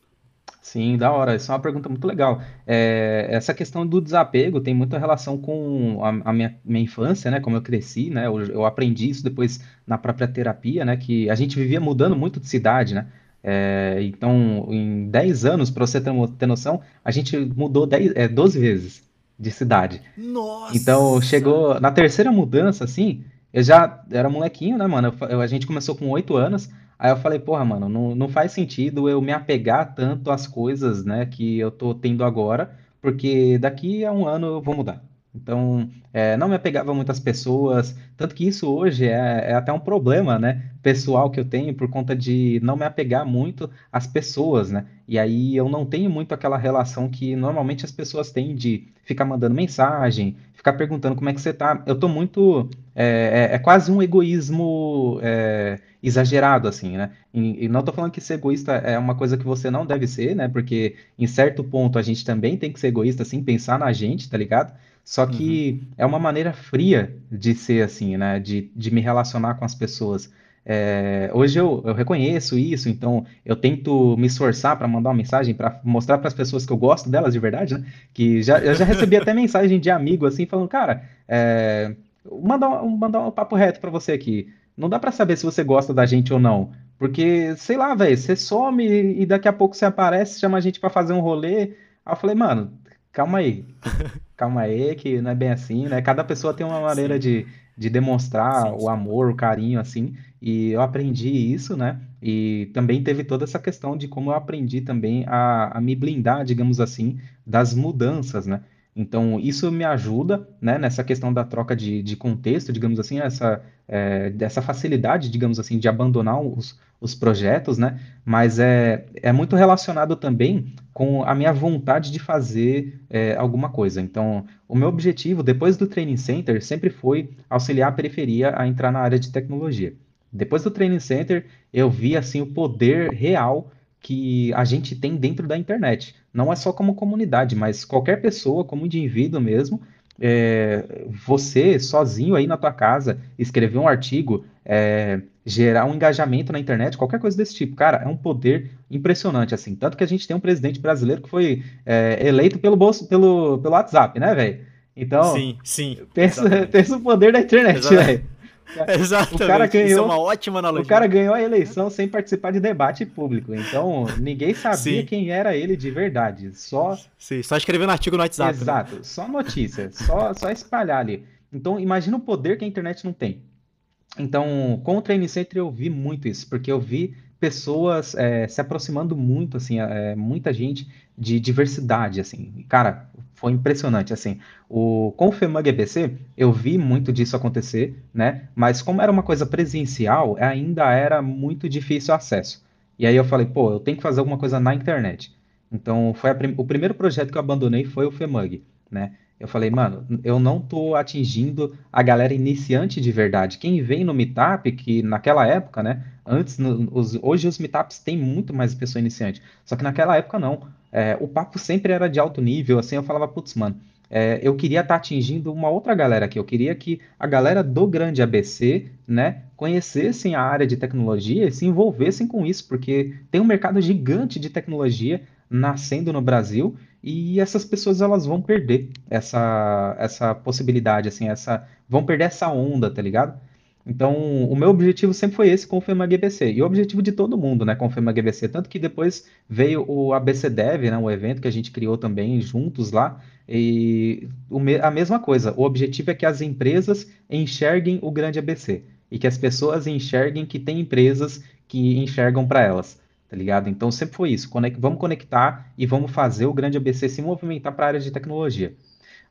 C: Sim, da hora. Isso é uma pergunta muito legal. É, essa questão do desapego tem muita relação com a, a minha, minha infância, né? Como eu cresci, né? Eu, eu, aprendi isso depois na própria terapia, né? Que a gente vivia mudando muito de cidade, né? É, então, em 10 anos, para você ter, ter, noção, a gente mudou 10, é, 12 vezes de cidade.
A: Nossa!
C: Então, chegou na terceira mudança, assim, eu já era molequinho, né, mano? Eu, a gente começou com 8 anos. Aí eu falei, porra, mano, não, não faz sentido eu me apegar tanto às coisas, né, que eu tô tendo agora, porque daqui a um ano eu vou mudar. Então, é, não me apegava muito às pessoas, tanto que isso hoje é, é, até um problema, né, pessoal que eu tenho por conta de não me apegar muito às pessoas, né? E aí eu não tenho muito aquela relação que normalmente as pessoas têm de ficar mandando mensagem, ficar perguntando como é que você tá. Eu tô muito. É, é, é quase um egoísmo é, exagerado, assim, né? E, e não tô falando que ser egoísta é uma coisa que você não deve ser, né? Porque em certo ponto a gente também tem que ser egoísta, assim, pensar na gente, tá ligado? Só que uhum. é uma maneira fria de ser assim, né? De, de me relacionar com as pessoas. É, hoje eu, eu, reconheço isso, então eu tento me esforçar para mandar uma mensagem, para mostrar para as pessoas que eu gosto delas de verdade, né? Que já, eu já recebi até mensagem de amigo assim, falando, cara, é, mandar, um, mandar um papo reto para você aqui. Não dá para saber se você gosta da gente ou não. Porque, sei lá, velho, você some e daqui a pouco você aparece, chama a gente para fazer um rolê. Aí eu falei, mano, calma aí. Calma aí, que não é bem assim, né? Cada pessoa tem uma maneira de, de demonstrar sim, sim. o amor, o carinho, assim. E eu aprendi isso, né? E também teve toda essa questão de como eu aprendi também a, a me blindar, digamos assim, das mudanças, né? Então, isso me ajuda, né, nessa questão da troca de, de contexto, digamos assim, essa, é, dessa facilidade, digamos assim, de abandonar os, os projetos, né? Mas é, é muito relacionado também com a minha vontade de fazer é, alguma coisa. Então, o meu objetivo, depois do Training Center, sempre foi auxiliar a periferia a entrar na área de tecnologia. Depois do Training Center, eu vi, assim, o poder real que a gente tem dentro da internet. Não é só como comunidade, mas qualquer pessoa, como indivíduo mesmo, é, você sozinho aí na tua casa, escrever um artigo, é, gerar um engajamento na internet, qualquer coisa desse tipo, cara, é um poder impressionante, assim. Tanto que a gente tem um presidente brasileiro que foi é, eleito pelo, bolso, pelo, pelo WhatsApp, né, velho? Então,
A: sim, sim.
C: Pensa, pensa o poder da internet, velho.
A: Exatamente.
C: O cara ganhou, Isso é
A: uma ótima analogia.
C: O cara ganhou a eleição sem participar de debate público. Então, ninguém sabia Sim. quem era ele de verdade. Só.
A: Sim, só escrevendo artigo no WhatsApp.
C: Né? Exato, né? só notícia. só, só espalhar ali. Então, imagina o poder que a internet não tem. Então, com o Training Center eu vi muito isso, porque eu vi pessoas é, se aproximando muito, assim, é, muita gente de diversidade, assim. Cara, foi impressionante, assim. O, com o FEMAG EBC, eu vi muito disso acontecer, né? Mas como era uma coisa presencial, ainda era muito difícil o acesso. E aí eu falei, pô, eu tenho que fazer alguma coisa na internet. Então, foi prim o primeiro projeto que eu abandonei foi o FEMAG, né? Eu falei, mano, eu não tô atingindo a galera iniciante de verdade. Quem vem no Meetup, que naquela época, né? Antes, no, os, hoje os Meetups têm muito mais pessoa iniciante. Só que naquela época não. É, o papo sempre era de alto nível, assim, eu falava, putz, mano, é, eu queria estar tá atingindo uma outra galera aqui. Eu queria que a galera do grande ABC, né, conhecessem a área de tecnologia e se envolvessem com isso, porque tem um mercado gigante de tecnologia nascendo no Brasil e essas pessoas elas vão perder essa essa possibilidade, assim, essa vão perder essa onda, tá ligado? Então, o meu objetivo sempre foi esse com o FEMA GBC. E o objetivo de todo mundo, né, com o FEMA GBC. Tanto que depois veio o ABC Dev, né, o evento que a gente criou também juntos lá. E a mesma coisa. O objetivo é que as empresas enxerguem o grande ABC. E que as pessoas enxerguem que tem empresas que enxergam para elas. Tá ligado? Então, sempre foi isso. Vamos conectar e vamos fazer o grande ABC se movimentar para a área de tecnologia.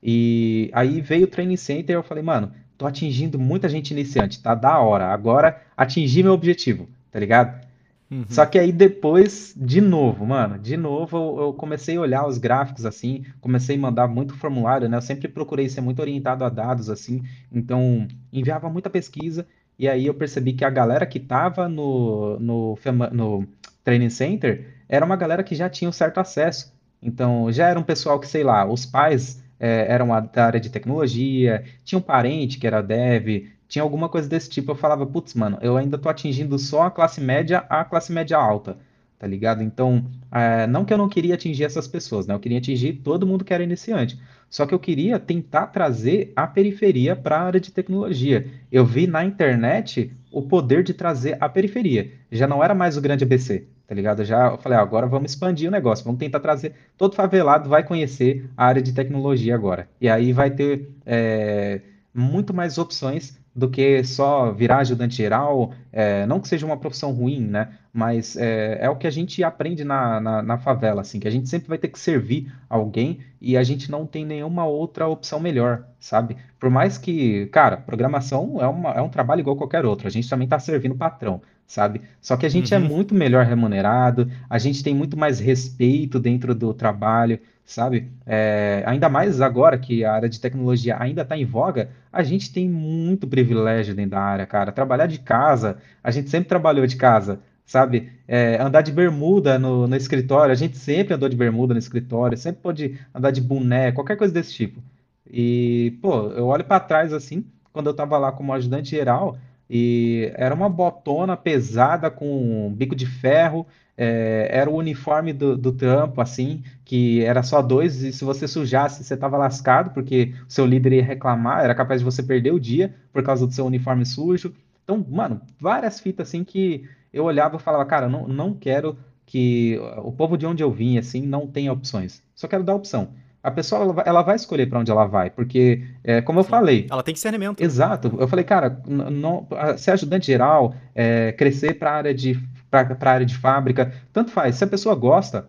C: E aí veio o Training Center e eu falei, mano, tô atingindo muita gente iniciante, tá da hora. Agora atingi meu objetivo, tá ligado? Uhum. Só que aí depois, de novo, mano, de novo eu, eu, comecei a olhar os gráficos assim, comecei a mandar muito formulário, né? Eu sempre procurei ser muito orientado a dados assim, então enviava muita pesquisa e aí eu percebi que a galera que tava no, no, no Training Center era uma galera que já tinha um certo acesso. Então já era um pessoal que, sei lá, os pais é, eram da área de tecnologia, tinha um parente que era dev, tinha alguma coisa desse tipo. Eu falava, putz, mano, eu ainda tô atingindo só a classe média, a classe média alta, tá ligado? Então, é, não que eu não queria atingir essas pessoas, né? Eu queria atingir todo mundo que era iniciante. Só que eu queria tentar trazer a periferia para a área de tecnologia. Eu vi na internet o poder de trazer a periferia. Já não era mais o grande ABC, tá ligado? Já eu falei, ah, agora vamos expandir o negócio, vamos tentar trazer. Todo favelado vai conhecer a área de tecnologia agora. E aí vai ter é, muito mais opções do que só virar ajudante geral. É, não que seja uma profissão ruim, né? Mas é, é o que a gente aprende na, na, na, favela, assim, que a gente sempre vai ter que servir alguém e a gente não tem nenhuma outra opção melhor, sabe? Por mais que, cara, programação é, uma, é um trabalho igual qualquer outro, a gente também está servindo patrão sabe? Só que a gente é uhum. é muito melhor remunerado, a gente tem muito mais respeito dentro do trabalho, sabe? É, ainda mais agora que a área de tecnologia ainda está em voga, a gente tem muito privilégio dentro da área, cara. Trabalhar de casa, a gente sempre trabalhou de casa, sabe? É, andar de bermuda no, no escritório, a gente sempre andou de bermuda no escritório, sempre pode andar de boné, qualquer coisa desse tipo. E, pô, eu olho para trás assim, quando eu estava lá como ajudante geral, e era uma botona pesada com um bico de ferro, é, era o uniforme do, do, trampo, assim, que era só dois, e se você sujasse, você estava lascado, porque o seu líder ia reclamar, era capaz de você perder o dia por causa do seu uniforme sujo. Então, mano, várias fitas assim que eu olhava e falava, cara, não, não quero que o povo de onde eu vim, assim, não tenha opções. Só quero dar opção. A pessoa ela vai, ela vai escolher para onde ela vai, porque, é, como eu
A: Sim.
C: falei,
A: Ela tem discernimento.
C: exato, eu falei, cara, não, a- ser ajudante geral, é, crescer para área de para área de fábrica, tanto faz. Se a pessoa gosta,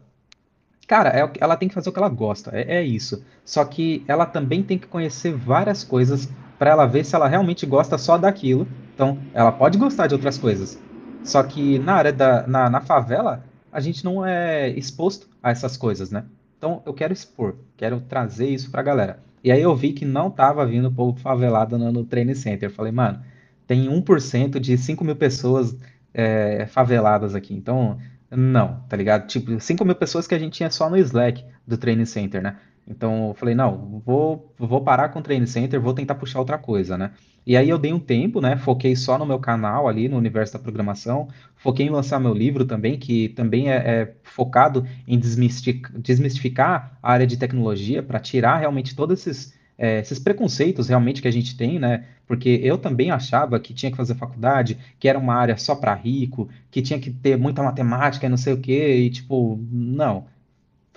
C: Cara, é ela tem que fazer o que ela gosta, é, é isso. Só que ela também tem que conhecer várias coisas para ela ver se ela realmente gosta só daquilo. Então, ela pode gostar de outras coisas. Só que na área da, na, na favela, a gente não é exposto a essas coisas, né? Então, eu quero expor, quero trazer isso pra galera. E aí eu vi que não tava vindo povo favelado no, no training center. Eu falei, mano, tem um por cento de cinco mil pessoas é, faveladas aqui. Então, não, tá ligado? Tipo, 5 mil pessoas que a gente tinha só no Slack do Training Center, né? Então eu falei, não, vou, vou parar com o Training Center, vou tentar puxar outra coisa, né? E aí eu dei um tempo, né? Foquei só no meu canal ali, no universo da programação. Foquei em lançar meu livro também, que também é, é focado em desmistic- desmistificar a área de tecnologia, para tirar realmente todos esses, é, esses preconceitos realmente que a gente tem, né? Porque eu também achava que tinha que fazer faculdade, que era uma área só para rico, que tinha que ter muita matemática e não sei o quê, e tipo, não.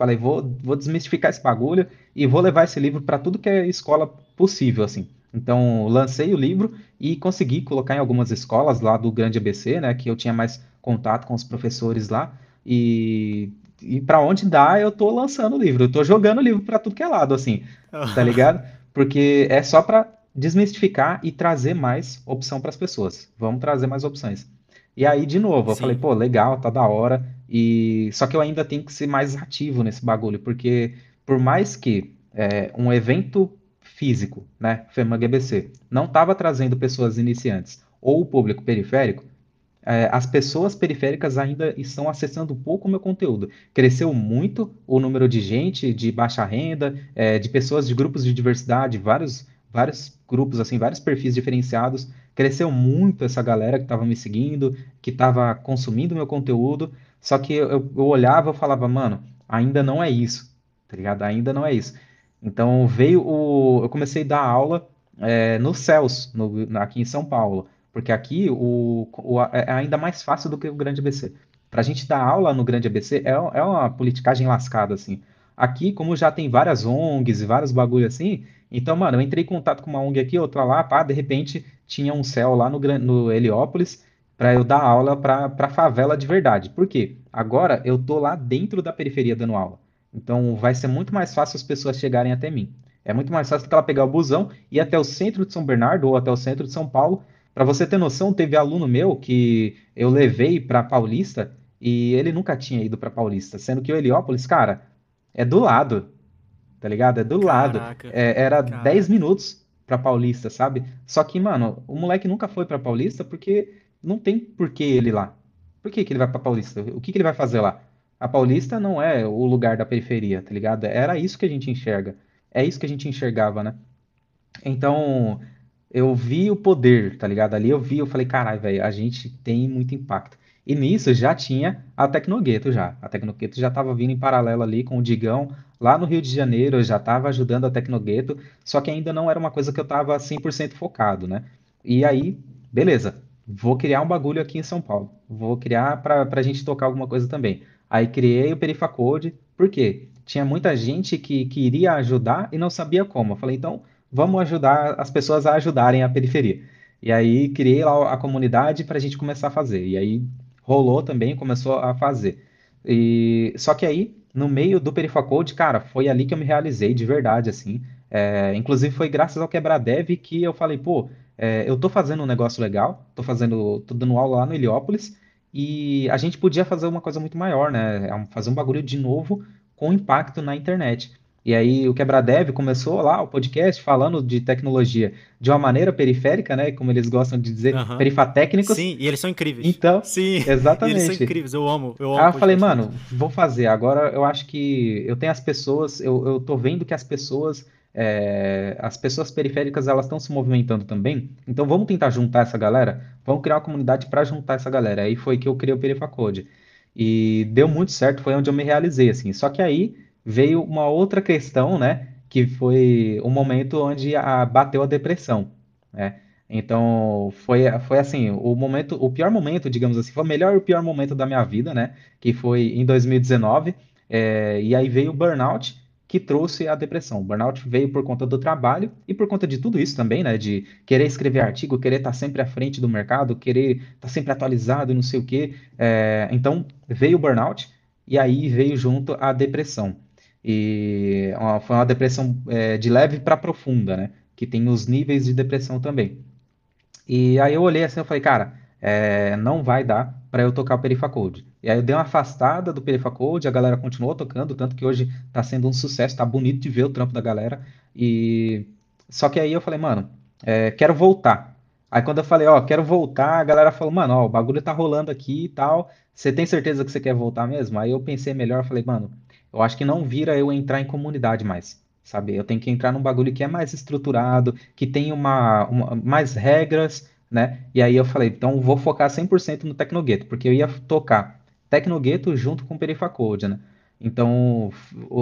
C: Falei, vou, vou desmistificar esse bagulho e vou levar esse livro para tudo que é escola possível, assim. Então, lancei o livro e consegui colocar em algumas escolas lá do Grande ABC, né, que eu tinha mais contato com os professores lá. E, e para onde dá, eu tô lançando o livro. Eu tô jogando o livro para tudo que é lado, assim tá ligado? Porque é só para desmistificar e trazer mais opção para as pessoas. Vamos trazer mais opções. E aí, de novo, eu falei,
A: Sim.
C: pô, legal, tá da hora. E só que eu ainda tenho que ser mais ativo nesse bagulho, porque por mais que é, um evento físico, né, FEMAG EBC, não estava trazendo pessoas iniciantes ou o público periférico, é, as pessoas periféricas ainda estão acessando pouco o meu conteúdo. Cresceu muito o número de gente de baixa renda, é, de pessoas de grupos de diversidade, vários, vários grupos, assim, vários perfis diferenciados. Cresceu muito essa galera que estava me seguindo, que estava consumindo meu conteúdo. Só que eu, eu olhava e falava, mano, ainda não é isso, tá ligado? Ainda não é isso. Então veio o. Eu comecei a dar aula é, no CELS, no- aqui em São Paulo. Porque aqui o, o- é ainda mais fácil do que o Grande ABC. Para a gente dar aula no Grande ABC é, é uma politicagem lascada, assim. Aqui, como já tem várias ONGs e vários bagulho assim, então, mano, eu entrei em contato com uma ONG aqui, outra lá, pá, de repente tinha um céu lá no, no Heliópolis para eu dar aula para favela de verdade. Por quê? Agora eu tô lá dentro da periferia dando aula. Então vai ser muito mais fácil as pessoas chegarem até mim. É muito mais fácil do que ela pegar o busão e ir até o centro de São Bernardo ou até o centro de São Paulo para você ter noção, teve aluno meu que eu levei para Paulista e ele nunca tinha ido para Paulista, sendo que o Heliópolis, cara, é do lado, tá ligado? É do lado.
A: Caraca,
C: É- era 10
A: caraca.
C: minutos para Paulista, sabe? Só que, mano, o moleque nunca foi para Paulista porque não tem por que ele lá. Por que que ele vai para Paulista? O que que ele vai fazer lá? A Paulista não é o lugar da periferia, tá ligado? Era isso que a gente enxerga. É isso que a gente enxergava, né? Então, eu vi o poder, tá ligado? Ali eu vi, eu falei, caralho, velho, a gente tem muito impacto. E nisso já tinha a Tecnogueto já. A Tecnogueto já estava vindo em paralelo ali com o Digão, lá no Rio de Janeiro, eu já estava ajudando a Tecnogueto, só que ainda não era uma coisa que eu estava 100% focado, né? E aí, beleza, vou criar um bagulho aqui em São Paulo. Vou criar para a gente tocar alguma coisa também. Aí criei o Perifacode, por quê? Tinha muita gente que queria ajudar e não sabia como. Eu falei, então vamos ajudar as pessoas a ajudarem a periferia. E aí criei lá a comunidade para a gente começar a fazer. E aí rolou também, começou a fazer. E só que aí, no meio do Perifacode, cara, foi ali que eu me realizei de verdade, assim. É, inclusive foi graças ao Quebradev que eu falei, pô, é, eu tô fazendo um negócio legal, tô fazendo, tô dando aula lá no Heliópolis, e a gente podia fazer uma coisa muito maior, né? É Fazer um bagulho de novo com impacto na internet. E aí o Quebradev começou lá o podcast falando de tecnologia de uma maneira periférica, né? Como eles gostam de dizer,
A: Aham.
C: perifatécnicos.
A: Sim, e eles são incríveis.
C: Então,
A: Sim, e eles são
C: exatamente.
A: incríveis. Eu amo, eu amo
C: Aí eu falei, mano, vou fazer. Agora eu acho que eu tenho as pessoas, eu, eu tô vendo que as pessoas, é, as pessoas periféricas, elas estão se movimentando também. Então vamos tentar juntar essa galera? Vamos criar uma comunidade para juntar essa galera. Aí foi que eu criei o Perifacode. E deu muito certo, foi onde eu me realizei, assim. Só que aí veio uma outra questão, né? Que foi o momento onde a- bateu a depressão, né? Então, foi, foi assim, o momento, o pior momento, digamos assim, foi o melhor e o pior momento da minha vida, né? Que foi em 2019. é, e aí veio o burnout, que trouxe a depressão. O burnout veio por conta do trabalho e por conta de tudo isso também, né? De querer escrever artigo, querer estar sempre à frente do mercado, querer estar sempre atualizado, não sei o quê. É, então veio o burnout e aí veio junto a depressão. E foi uma depressão é, de leve para profunda, né? Que tem os níveis de depressão também. E aí eu olhei assim e falei, cara, é, não vai dar para eu tocar o Perifacode. E aí eu dei uma afastada do Perifacode, a galera continuou tocando, tanto que hoje tá sendo um sucesso, tá bonito de ver o trampo da galera. E só que aí eu falei, mano, é, quero voltar. Aí quando eu falei, ó, quero voltar, a galera falou, mano, ó, o bagulho tá rolando aqui e tal. Você tem certeza que você quer voltar mesmo? Aí eu pensei melhor, falei, mano, eu acho que não vira eu entrar em comunidade mais. Sabe? Eu tenho que entrar num bagulho que é mais estruturado, que tem uma, uma mais regras, né? E aí eu falei, então vou focar 100% no Tecnogueto, porque eu ia tocar Tecnogueto junto com o Perifacode, né? Então,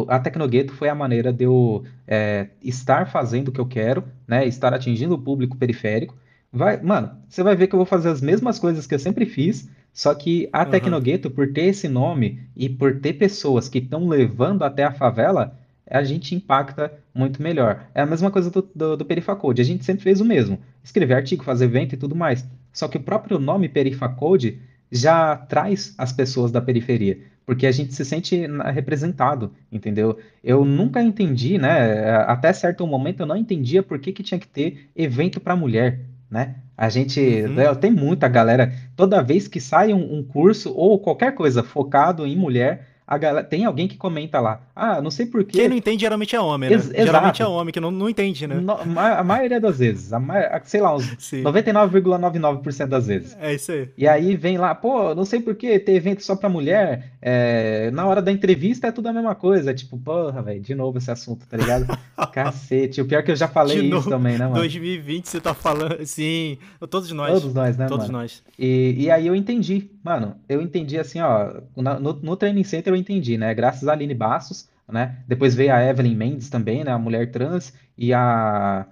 C: a Tecnogueto foi a maneira de eu é, estar fazendo o que eu quero, né? Estar atingindo o público periférico. Vai, mano, você vai ver que eu vou fazer as mesmas coisas que eu sempre fiz, só que a uhum. Tecnogueto, por ter esse nome e por ter pessoas que estão levando até a favela, a gente impacta muito melhor. É a mesma coisa do, do, do Perifacode, a gente sempre fez o mesmo. Escrever artigo, fazer evento e tudo mais. Só que o próprio nome Perifacode já traz as pessoas da periferia, porque a gente se sente representado, entendeu? Eu nunca entendi, né? Até certo momento eu não entendia por que, que tinha que ter evento para mulher, né? A gente uhum. né, tem muita galera, toda vez que sai um, um curso ou qualquer coisa focado em mulher, a galera, tem alguém que comenta lá. Ah, não sei porquê.
A: Quem não entende geralmente é homem, né? Ex geralmente é homem que não, não entende, né?
C: No, a maioria das vezes. A sei lá, uns 99,99% das vezes.
A: É isso aí.
C: E aí vem lá, pô, não sei porquê ter evento só pra mulher. É, na hora da entrevista é tudo a mesma coisa. Tipo, porra, velho, de novo esse assunto, tá ligado? Cacete. O pior é que eu já falei de isso novo, também, né, mano?
A: 2020 você tá falando. Sim, todos nós.
C: Todos nós, né,
A: Todos
C: mano?
A: nós.
C: E, e aí eu entendi, mano. Eu entendi assim, ó. No, no Training Center eu entendi, né? Graças a Aline Bastos, né? Depois veio a Evelyn Mendes também, né? A mulher trans. E a.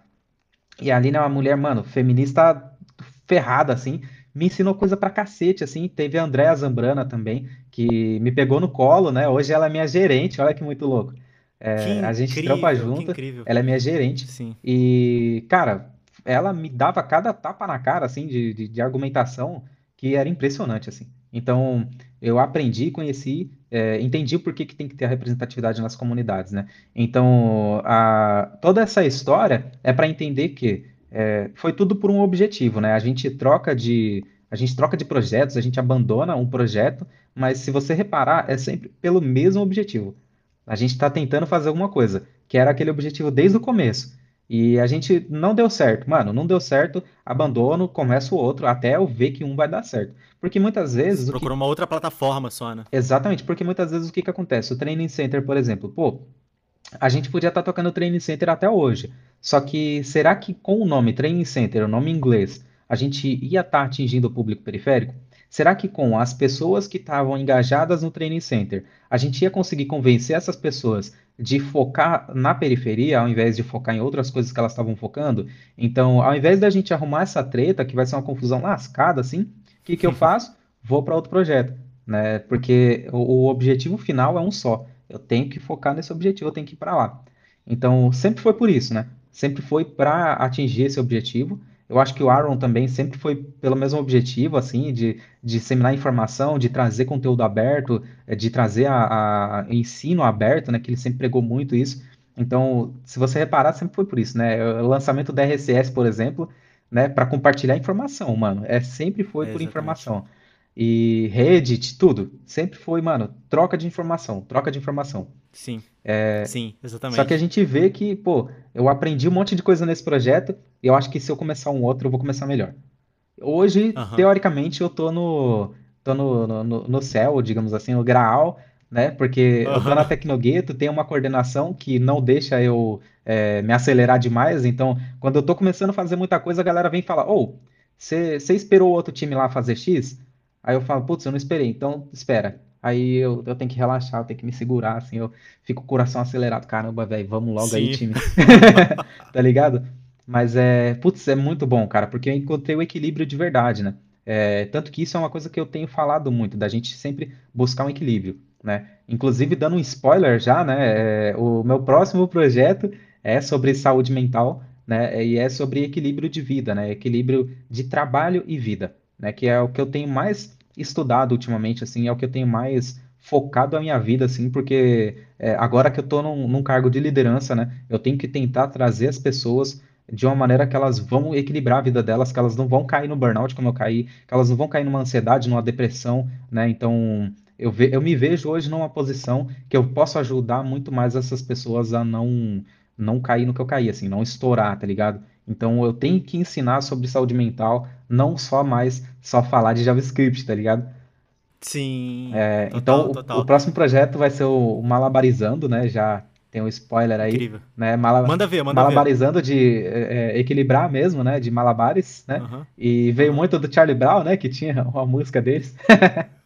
C: E a Aline é uma mulher, mano, feminista ferrada, assim. Me ensinou coisa pra cacete, assim. Teve a Andréa Zambrana também, que me pegou no colo, né? Hoje ela é minha gerente, olha que muito louco. É, a gente incrível, trampa junto, ela é minha gerente.
A: Sim.
C: E, cara, ela me dava cada tapa na cara, assim, de, de, de argumentação que era impressionante, assim. Então, eu aprendi, conheci, é, entendi por que, que tem que ter a representatividade nas comunidades, né? Então, a, toda essa história é para entender que é, foi tudo por um objetivo, né? A gente troca de a gente troca de projetos, a gente abandona um projeto, mas se você reparar, é sempre pelo mesmo objetivo. A gente está tentando fazer alguma coisa, que era aquele objetivo desde o começo. E a gente não deu certo. Mano, não deu certo, abandono, começa o outro, até eu ver que um vai dar certo. Porque muitas vezes.
A: Procura
C: que...
A: uma outra plataforma só, né?
C: Exatamente, porque muitas vezes o que, que acontece? O Training Center, por exemplo, pô, a gente podia estar tá tocando o Training Center até hoje. Só que será que com o nome Training Center, o nome inglês, a gente ia estar tá atingindo o público periférico? Será que com as pessoas que estavam engajadas no Training Center, a gente ia conseguir convencer essas pessoas de focar na periferia ao invés de focar em outras coisas que elas estavam focando? Então, ao invés da gente arrumar essa treta, que vai ser uma confusão lascada, assim, o que, que eu faço? Vou para outro projeto, né? Porque o, o objetivo final é um só. Eu tenho que focar nesse objetivo, eu tenho que ir para lá. Então, sempre foi por isso, né? Sempre foi para atingir esse objetivo. Eu acho que o Aaron também sempre foi pelo mesmo objetivo, assim, de, de disseminar informação, de trazer conteúdo aberto, eh, de trazer a, a ensino aberto, né? Que ele sempre pregou muito isso. Então, se você reparar, sempre foi por isso, né? O lançamento da RCS, por exemplo, né? Para compartilhar informação, mano. É sempre foi é, por informação. E Reddit, tudo. Sempre foi, mano, troca de informação, troca de informação.
A: Sim.
C: É,
A: Sim, exatamente.
C: Só que a gente vê que, pô, eu aprendi um monte de coisa nesse projeto eu acho que se eu começar um outro, eu vou começar melhor. Hoje, uhum. teoricamente, eu tô no, tô no, no, no, céu, digamos assim, no graal, né? Porque uhum. eu tô na Tecnogueto, tem uma coordenação que não deixa eu é, me acelerar demais. Então, quando eu tô começando a fazer muita coisa, a galera vem falar, ô, oh, você esperou o outro time lá fazer X? Aí eu falo, putz, eu não esperei, então espera. Aí eu, eu tenho que relaxar, eu tenho que me segurar, assim, eu fico com o coração acelerado. Caramba, velho, vamos logo Sim. aí, time. tá ligado? Mas é, putz, é muito bom, cara, porque eu encontrei o equilíbrio de verdade, né? É, tanto que isso é uma coisa que eu tenho falado muito, da gente sempre buscar um equilíbrio. né? Inclusive, dando um spoiler já, né? É, o meu próximo projeto é sobre saúde mental, né? E é sobre equilíbrio de vida, né? Equilíbrio de trabalho e vida, né? Que é o que eu tenho mais estudado ultimamente, assim, é o que eu tenho mais focado a minha vida, assim, porque é, agora que eu estou num, num, cargo de liderança, né, eu tenho que tentar trazer as pessoas de uma maneira que elas vão equilibrar a vida delas, que elas não vão cair no burnout como eu caí, que elas não vão cair numa ansiedade, numa depressão, né, então eu, ve, eu me vejo hoje numa posição que eu posso ajudar muito mais essas pessoas a não não cair no que eu caí, assim, não estourar, tá ligado? Então eu tenho que ensinar sobre saúde mental, não só mais só falar de JavaScript, tá ligado?
A: Sim.
C: É, total, então, total. O, o, próximo projeto vai ser o, o, Malabarizando, né? Já tem um spoiler aí. Incrível. Né? Mala,
A: manda ver, manda
C: Malabarizando ver. de é, é, equilibrar mesmo, né? De malabares, né? Uhum. E veio muito do Charlie Brown, né? Que tinha uma música deles.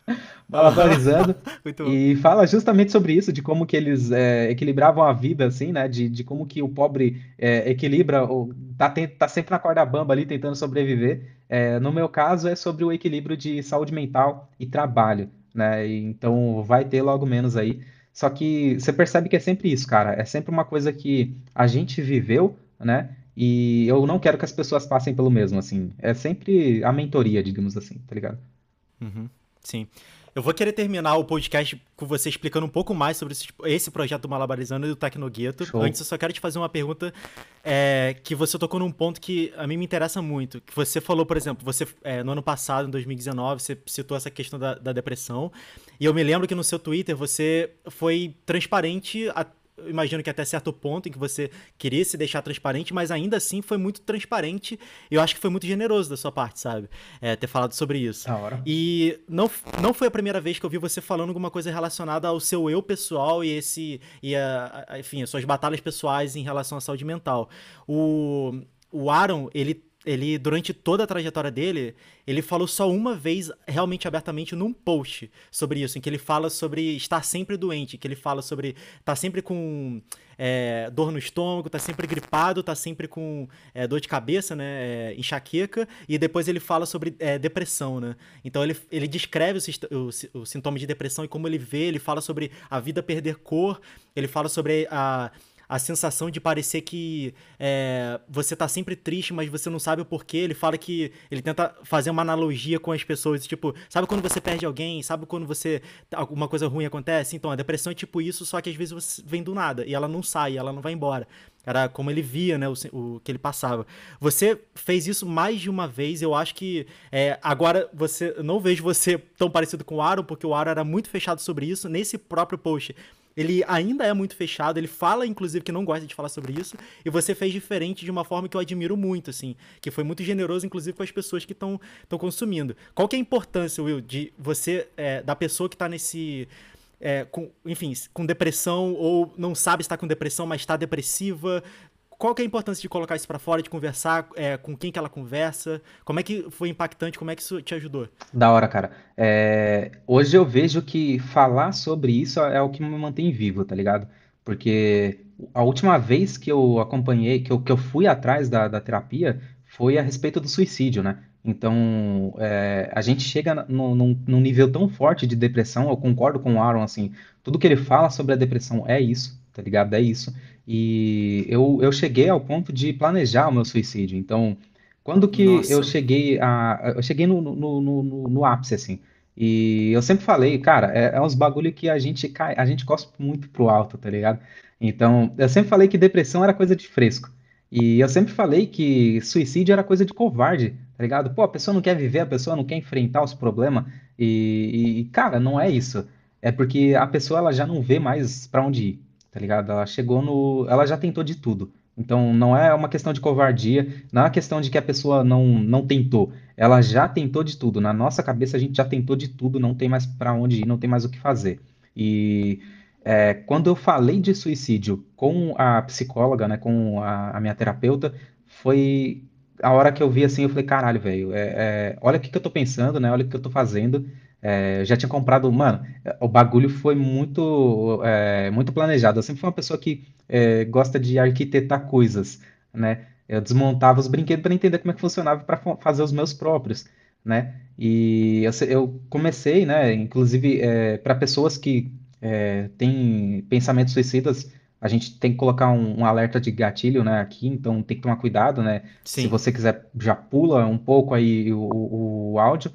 C: malabarizando e fala justamente sobre isso, de como que eles é, equilibravam a vida, assim, né? De, de como que o pobre é, equilibra, ou tá, tem, tá sempre na corda bamba ali tentando sobreviver. É, no meu caso, é sobre o equilíbrio de saúde mental e trabalho, né? E, então vai ter logo menos aí. Só que você percebe que é sempre isso, cara. É sempre uma coisa que a gente viveu, né? E eu não quero que as pessoas passem pelo mesmo, assim. É sempre a mentoria, digamos assim, tá ligado?
A: Uhum, sim. Eu vou querer terminar o podcast com você explicando um pouco mais sobre esse, esse projeto do Malabarizando e do Tecnogueto. Antes, eu só quero te fazer uma pergunta é, que você tocou num ponto que a mim me interessa muito. Que você falou, por exemplo, você é, no ano passado, em 2019, você citou essa questão da, da depressão. E eu me lembro que no seu Twitter você foi transparente a, imagino que até certo ponto em que você queria se deixar transparente, mas ainda assim foi muito transparente. E eu acho que foi muito generoso da sua parte, sabe? É, ter falado sobre isso.
C: Da hora.
A: E não, não foi a primeira vez que eu vi você falando alguma coisa relacionada ao seu eu pessoal e esse. E a, a, enfim, as suas batalhas pessoais em relação à saúde mental. O, o Aaron, ele ele, durante toda a trajetória dele, ele falou só uma vez, realmente abertamente, num post sobre isso, em que ele fala sobre estar sempre doente, que ele fala sobre estar tá sempre com é, dor no estômago, tá sempre gripado, tá sempre com é, dor de cabeça, né, é, enxaqueca, e depois ele fala sobre é, depressão, né. Então ele, ele descreve o, o, o sintoma de depressão e como ele vê, ele fala sobre a vida perder cor, ele fala sobre a a sensação de parecer que é, você tá sempre triste, mas você não sabe o porquê. Ele fala que ele tenta fazer uma analogia com as pessoas, tipo, sabe quando você perde alguém? Sabe quando você alguma coisa ruim acontece? Então, a depressão é tipo isso, só que às vezes você vem do nada e ela não sai, ela não vai embora. Era como ele via, né, o, o que ele passava. Você fez isso mais de uma vez, eu acho que é, agora você não vejo você tão parecido com o Aaron, porque o Aaron era muito fechado sobre isso. Nesse próprio post, ele ainda é muito fechado, ele fala, inclusive, que não gosta de falar sobre isso, e você fez diferente de uma forma que eu admiro muito, assim, que foi muito generoso, inclusive, com as pessoas que estão consumindo. Qual que é a importância, Will, de você, é, da pessoa que está nesse. É, com, enfim, com depressão, ou não sabe estar com depressão, mas está depressiva, qual que é a importância de colocar isso para fora, de conversar, é, com quem que ela conversa? Como é que foi impactante? Como é que isso te ajudou?
C: Da hora, cara. É, hoje eu vejo que falar sobre isso é o que me mantém vivo, tá ligado? Porque a última vez que eu acompanhei, que eu, que eu fui atrás da, da terapia, foi a respeito do suicídio, né? Então, é, a gente chega no, num, num, nível tão forte de depressão, eu concordo com o Aaron, assim, tudo que ele fala sobre a depressão é isso, tá ligado? É isso. E eu, eu cheguei ao ponto de planejar o meu suicídio. Então, quando que Nossa. eu cheguei a. Eu cheguei no, no, no, no, ápice, assim. E eu sempre falei, cara, é, é uns bagulho que a gente cai, a gente cospe muito pro alto, tá ligado? Então, eu sempre falei que depressão era coisa de fresco. E eu sempre falei que suicídio era coisa de covarde, tá ligado? Pô, a pessoa não quer viver, a pessoa não quer enfrentar os problemas. E, e cara, não é isso. É porque a pessoa ela já não vê mais para onde ir tá ligado? Ela chegou no. Ela já tentou de tudo. Então não é uma questão de covardia, não é uma questão de que a pessoa não, não tentou. Ela já tentou de tudo. Na nossa cabeça a gente já tentou de tudo, não tem mais para onde ir, não tem mais o que fazer. E é, quando eu falei de suicídio com a psicóloga, né, com a, a minha terapeuta, foi a hora que eu vi assim, eu falei, caralho, velho, é, é, olha o que, que eu tô pensando, né? Olha o que eu tô fazendo. É, já tinha comprado, mano, o bagulho foi muito, é, muito planejado. Eu sempre fui uma pessoa que é, gosta de arquitetar coisas, né? Eu desmontava os brinquedos para entender como é que funcionava para fazer os meus próprios, né? E eu, eu comecei, né? Inclusive é, para pessoas que é, tem pensamentos suicidas, a gente tem que colocar um, um, alerta de gatilho, né, aqui, então tem que tomar cuidado, né? Sim. Se você quiser, já pula um pouco aí o, o áudio.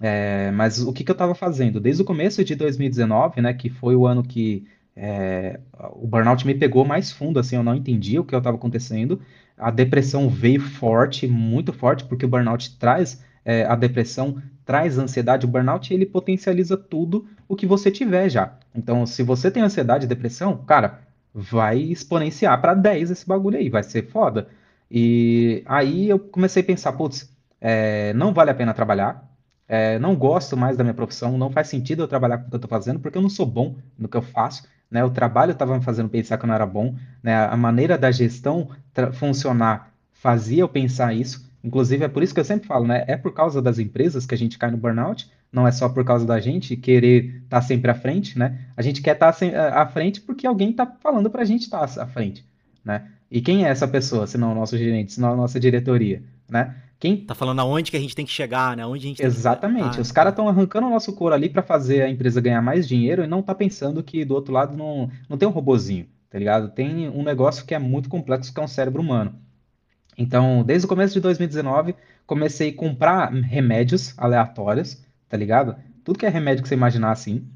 C: É, mas o que, que eu estava fazendo? Desde o começo de 2019, né, que foi o ano que é, o burnout me pegou mais fundo, assim, eu não entendia o que estava acontecendo. A depressão veio forte, muito forte, porque o burnout traz é, a depressão, traz ansiedade. O burnout ele potencializa tudo o que você tiver já. Então, se você tem ansiedade e depressão, cara, vai exponenciar para 10 esse bagulho aí, vai ser foda. E aí eu comecei a pensar, putz, é, não vale a pena trabalhar, é, não gosto mais da minha profissão, não faz sentido eu trabalhar com o que eu estou fazendo, porque eu não sou bom no que eu faço né? O trabalho estava me fazendo pensar que eu não era bom, né? A maneira da gestão funcionar fazia eu pensar isso. Inclusive, é por isso que eu sempre falo, né? É por causa das empresas que a gente cai no burnout, não é só por causa da gente querer estar tá sempre à frente, né? A gente quer estar tá à frente porque alguém está falando para a gente estar tá à frente, né? E quem é essa pessoa, se não o nosso gerente, se não a nossa diretoria, né?
A: Quem tá falando aonde que a gente tem que chegar, né? Onde a gente
C: Exatamente. Que... Os caras estão arrancando o nosso couro ali para fazer a empresa ganhar mais dinheiro e não tá pensando que do outro lado não, não tem um robozinho, tá ligado? Tem um negócio que é muito complexo que é um cérebro humano. Então, desde o começo de 2019, comecei a comprar remédios aleatórios, tá ligado? Tudo que é remédio que você imaginar assim.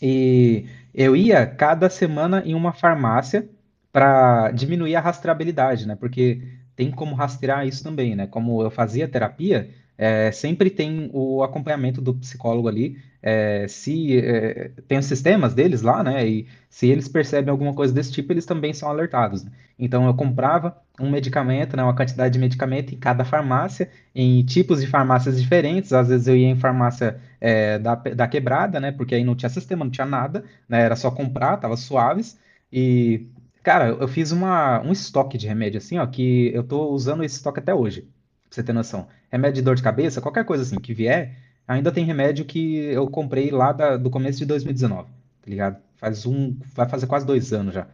C: E eu ia cada semana em uma farmácia para diminuir a rastreabilidade, né? Porque tem como rastrear isso também, né? Como eu fazia terapia, é, sempre tem o acompanhamento do psicólogo ali, é, se é, tem os sistemas deles lá, né? E se eles percebem alguma coisa desse tipo, eles também são alertados. Né? Então eu comprava um medicamento, né? Uma quantidade de medicamento em cada farmácia, em tipos de farmácias diferentes. Às vezes eu ia em farmácia é, da, da quebrada, né? Porque aí não tinha sistema, não tinha nada, né? Era só comprar, tava suaves. E Cara, eu fiz uma, um estoque de remédio assim, ó, que eu tô usando esse estoque até hoje, pra você ter noção. Remédio de dor de cabeça, qualquer coisa assim que vier, ainda tem remédio que eu comprei lá da- do começo de 2019, tá ligado? Faz um, vai fazer quase dois anos já.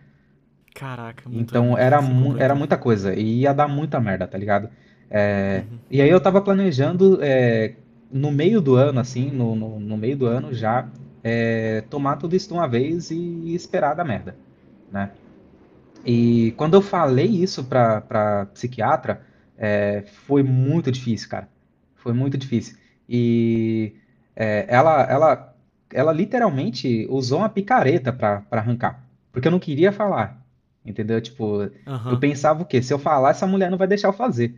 A: Caraca,
C: muito Então era, mu- era muita coisa e ia dar muita merda, tá ligado? É, Uhum. e aí eu tava planejando é, no meio do ano, assim, no, no, no meio do ano já, é, tomar tudo isso de uma vez e esperar da merda, né? E quando eu falei isso pra, psiquiatra, é, foi muito difícil, cara. Foi muito difícil. E é, ela, ela, ela literalmente usou uma picareta pra, arrancar. Porque eu não queria falar. Entendeu? Tipo, eu pensava o quê? Se eu falar, essa mulher não vai deixar eu fazer,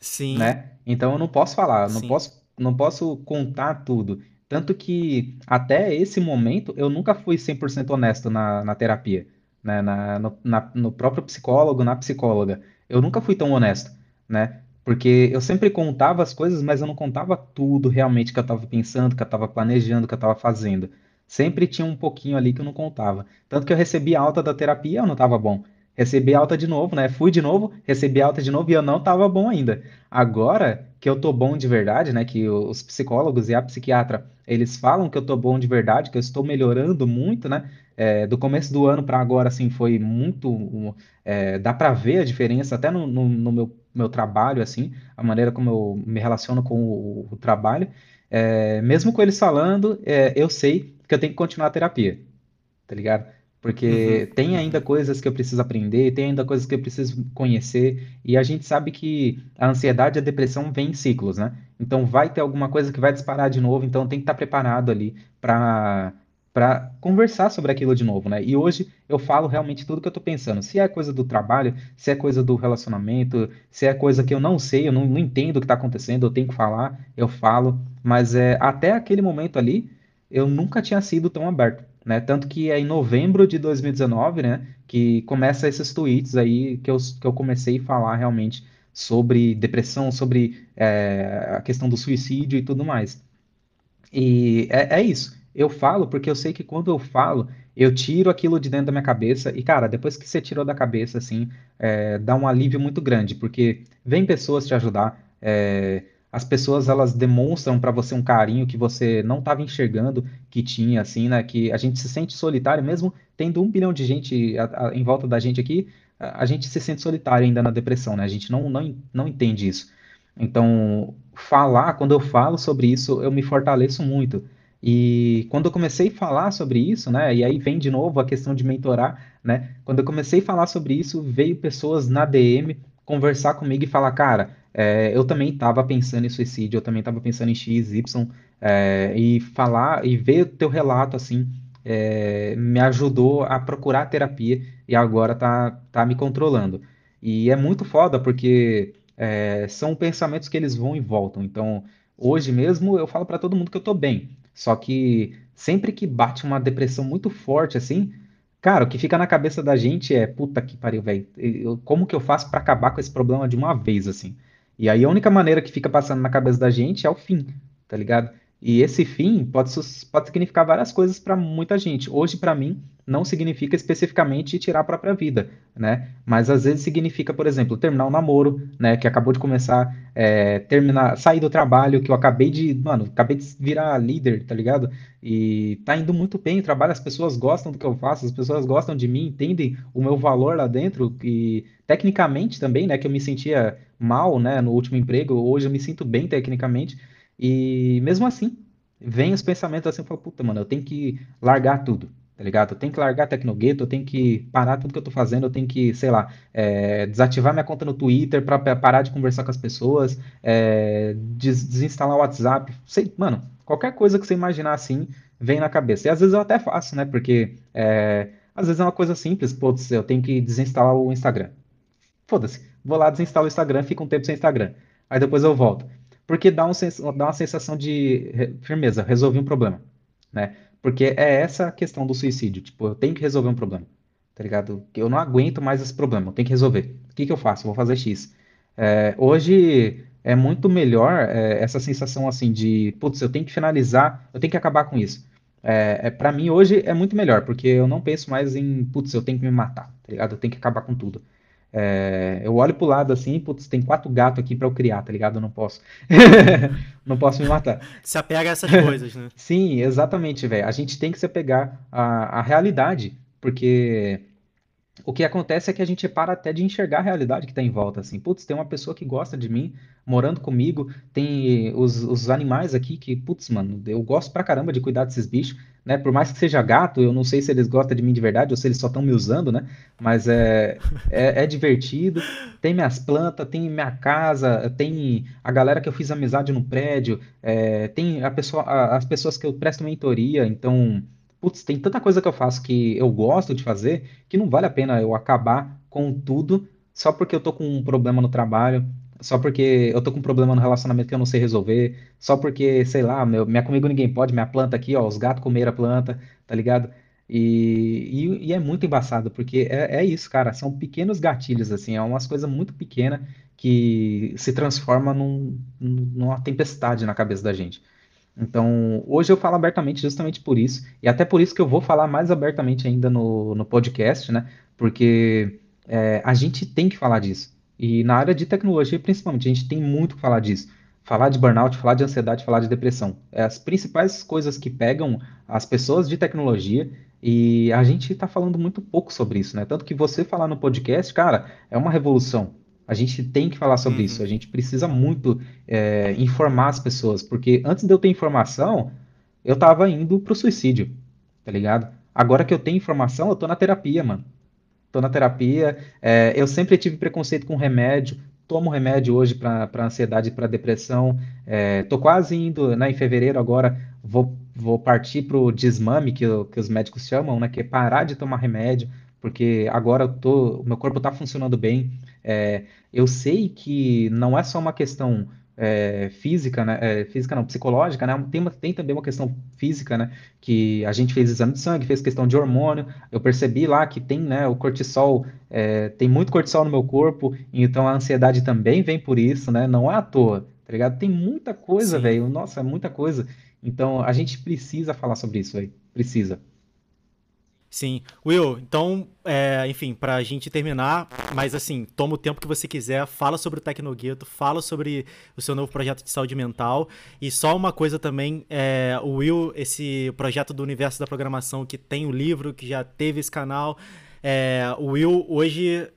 A: Sim,
C: né? Então eu não posso falar, não posso, não posso contar tudo. Tanto que até esse momento eu nunca fui 100% honesto na, na terapia né, na, no, na, no próprio psicólogo, na psicóloga. Eu nunca fui tão honesto, né? Porque eu sempre contava as coisas, mas eu não contava tudo realmente que eu estava pensando, que eu estava planejando, que eu estava fazendo. Sempre tinha um pouquinho ali que eu não contava. Tanto que eu recebi alta da terapia, eu não estava bom. Recebi alta de novo, né? Fui de novo, recebi alta de novo e eu não estava bom ainda. Agora que eu tô bom de verdade, né? Que os psicólogos e a psiquiatra, eles falam que eu tô bom de verdade, que eu estou melhorando muito, né? É, do começo do ano para agora, assim, foi muito. É, dá para ver a diferença até no, no, no, meu, meu trabalho, assim, a maneira como eu me relaciono com o, o trabalho. É, mesmo com eles falando, é, eu sei que eu tenho que continuar a terapia, tá ligado? Porque uhum, tem ainda coisas que eu preciso aprender, tem ainda coisas que eu preciso conhecer, e a gente sabe que a ansiedade e a depressão vêm em ciclos, né? Então vai ter alguma coisa que vai disparar de novo, então tem que estar preparado ali para para conversar sobre aquilo de novo, né? E hoje eu falo realmente tudo que eu tô pensando. Se é coisa do trabalho, se é coisa do relacionamento, se é coisa que eu não sei, eu não, não entendo o que tá acontecendo, eu tenho que falar, eu falo. Mas é, até aquele momento ali, eu nunca tinha sido tão aberto, né? Tanto que é em novembro de 2019, né, que começa esses tweets aí que eu, que eu comecei a falar realmente sobre depressão, sobre é, a questão do suicídio e tudo mais. E é, é isso. Eu falo porque eu sei que quando eu falo, eu tiro aquilo de dentro da minha cabeça. E, cara, depois que você tirou da cabeça, assim, é, dá um alívio muito grande, porque vem pessoas te ajudar. É, as pessoas elas demonstram para você um carinho que você não estava enxergando que tinha, assim, né? Que a gente se sente solitário, mesmo tendo um bilhão de gente a, a, em volta da gente aqui, a, a, gente se sente solitário ainda na depressão, né? A gente não, não, não entende isso. Então, falar, quando eu falo sobre isso, eu me fortaleço muito. E quando eu comecei a falar sobre isso, né, e aí vem de novo a questão de mentorar, né, quando eu comecei a falar sobre isso, veio pessoas na DM conversar comigo e falar, cara, é, eu também estava pensando em suicídio, eu também estava pensando em X, Y, é, e falar e ver o teu relato assim é, me ajudou a procurar terapia e agora tá, tá me controlando. E é muito foda porque é, são pensamentos que eles vão e voltam. Então, hoje mesmo eu falo para todo mundo que eu tô bem. Só que sempre que bate uma depressão muito forte assim, cara, o que fica na cabeça da gente é puta que pariu, velho. Como que eu faço para acabar com esse problema de uma vez assim? E aí a única maneira que fica passando na cabeça da gente é o fim, tá ligado? E esse fim pode, pode significar várias coisas para muita gente. Hoje, para mim, não significa especificamente tirar a própria vida, né? Mas às vezes significa, por exemplo, terminar um namoro, né? Que acabou de começar, é, terminar, sair do trabalho, que eu acabei de, mano, acabei de virar líder, tá ligado? E tá indo muito bem o trabalho, as pessoas gostam do que eu faço, as pessoas gostam de mim, entendem o meu valor lá dentro e tecnicamente também, né? Que eu me sentia mal, né? No último emprego, hoje eu me sinto bem tecnicamente. E mesmo assim, vem os pensamentos assim, eu falo, puta, mano, eu tenho que largar tudo, tá ligado? Eu tenho que largar Tecnogueto, eu tenho que parar tudo que eu tô fazendo, eu tenho que, sei lá, é, desativar minha conta no Twitter para parar de conversar com as pessoas, é, des desinstalar o WhatsApp, sei, mano, qualquer coisa que você imaginar assim, vem na cabeça. E às vezes eu até faço, né? Porque é, às vezes é uma coisa simples, putz, eu tenho que desinstalar o Instagram. Foda-se, vou lá, desinstalo o Instagram, fico um tempo sem Instagram. Aí depois eu volto porque dá, um, dá uma sensação de firmeza, resolvi um problema, né? Porque é essa a questão do suicídio, tipo, eu tenho que resolver um problema, tá ligado? Eu não aguento mais esse problema, eu tenho que resolver. O que que eu faço? Eu vou fazer X. É, hoje é muito melhor é, essa sensação assim de, putz, eu tenho que finalizar, eu tenho que acabar com isso. É, é para mim hoje é muito melhor, porque eu não penso mais em, putz, eu tenho que me matar, tá ligado? Eu tenho que acabar com tudo. É, eu olho pro lado assim, putz, tem quatro gatos aqui para eu criar, tá ligado? Eu não posso. não posso me matar.
A: Se apega a essas coisas, né?
C: Sim, exatamente, velho. A gente tem que se apegar à, à realidade, porque o que acontece é que a gente para até de enxergar a realidade que está em volta, assim. Putz, tem uma pessoa que gosta de mim, morando comigo, tem os, os animais aqui que, putz, mano, eu gosto pra caramba de cuidar desses bichos, né? Por mais que seja gato, eu não sei se eles gostam de mim de verdade ou se eles só estão me usando, né? Mas é, é, é, divertido. Tem minhas plantas, tem minha casa, tem a galera que eu fiz amizade no prédio, é, tem a pessoa, a, as pessoas que eu presto mentoria, então putz, tem tanta coisa que eu faço que eu gosto de fazer que não vale a pena eu acabar com tudo só porque eu tô com um problema no trabalho, só porque eu tô com um problema no relacionamento que eu não sei resolver, só porque, sei lá, meu, minha comigo ninguém pode, minha planta aqui, ó, os gatos comeram a planta, tá ligado? E, e, e é muito embaçado, porque é, é, isso, cara, são pequenos gatilhos, assim, é umas coisas muito pequenas que se transforma num, numa tempestade na cabeça da gente. Então, hoje eu falo abertamente justamente por isso, e até por isso que eu vou falar mais abertamente ainda no, no podcast, né? Porque é, a gente tem que falar disso. E na área de tecnologia, principalmente, a gente tem muito que falar disso. Falar de burnout, falar de ansiedade, falar de depressão. É as principais coisas que pegam as pessoas de tecnologia e a gente está falando muito pouco sobre isso, né? Tanto que você falar no podcast, cara, é uma revolução. A gente tem que falar sobre uhum. isso. A gente precisa muito é, informar as pessoas, porque antes de eu ter informação, eu tava indo pro suicídio, tá ligado? Agora que eu tenho informação, eu tô na terapia, mano. Tô na terapia. É, eu sempre tive preconceito com remédio. Tomo remédio hoje para ansiedade e para depressão. É, tô quase indo, né, em fevereiro agora, vou, vou partir pro desmame, que, que os médicos chamam, né, que é parar de tomar remédio, porque agora eu tô, o meu corpo tá funcionando bem. É, eu sei que não é só uma questão é, física, né? É, física não, psicológica, né? Tem, uma, tem também uma questão física, né? Que a gente fez exame de sangue, fez questão de hormônio. Eu percebi lá que tem, né? O cortisol, é, tem muito cortisol no meu corpo, então a ansiedade também vem por isso, né? Não é à toa, tá ligado? Tem muita coisa, velho. Nossa, é muita coisa. Então a gente precisa falar sobre isso, velho. Precisa.
A: Sim. Will, então, é, enfim, pra gente terminar, mas assim, toma o tempo que você quiser, fala sobre o Tecnogueto, fala sobre o seu novo projeto de saúde mental. E só uma coisa também, é, o Will, esse projeto do universo da programação que tem o livro, que já teve esse canal, é, o Will hoje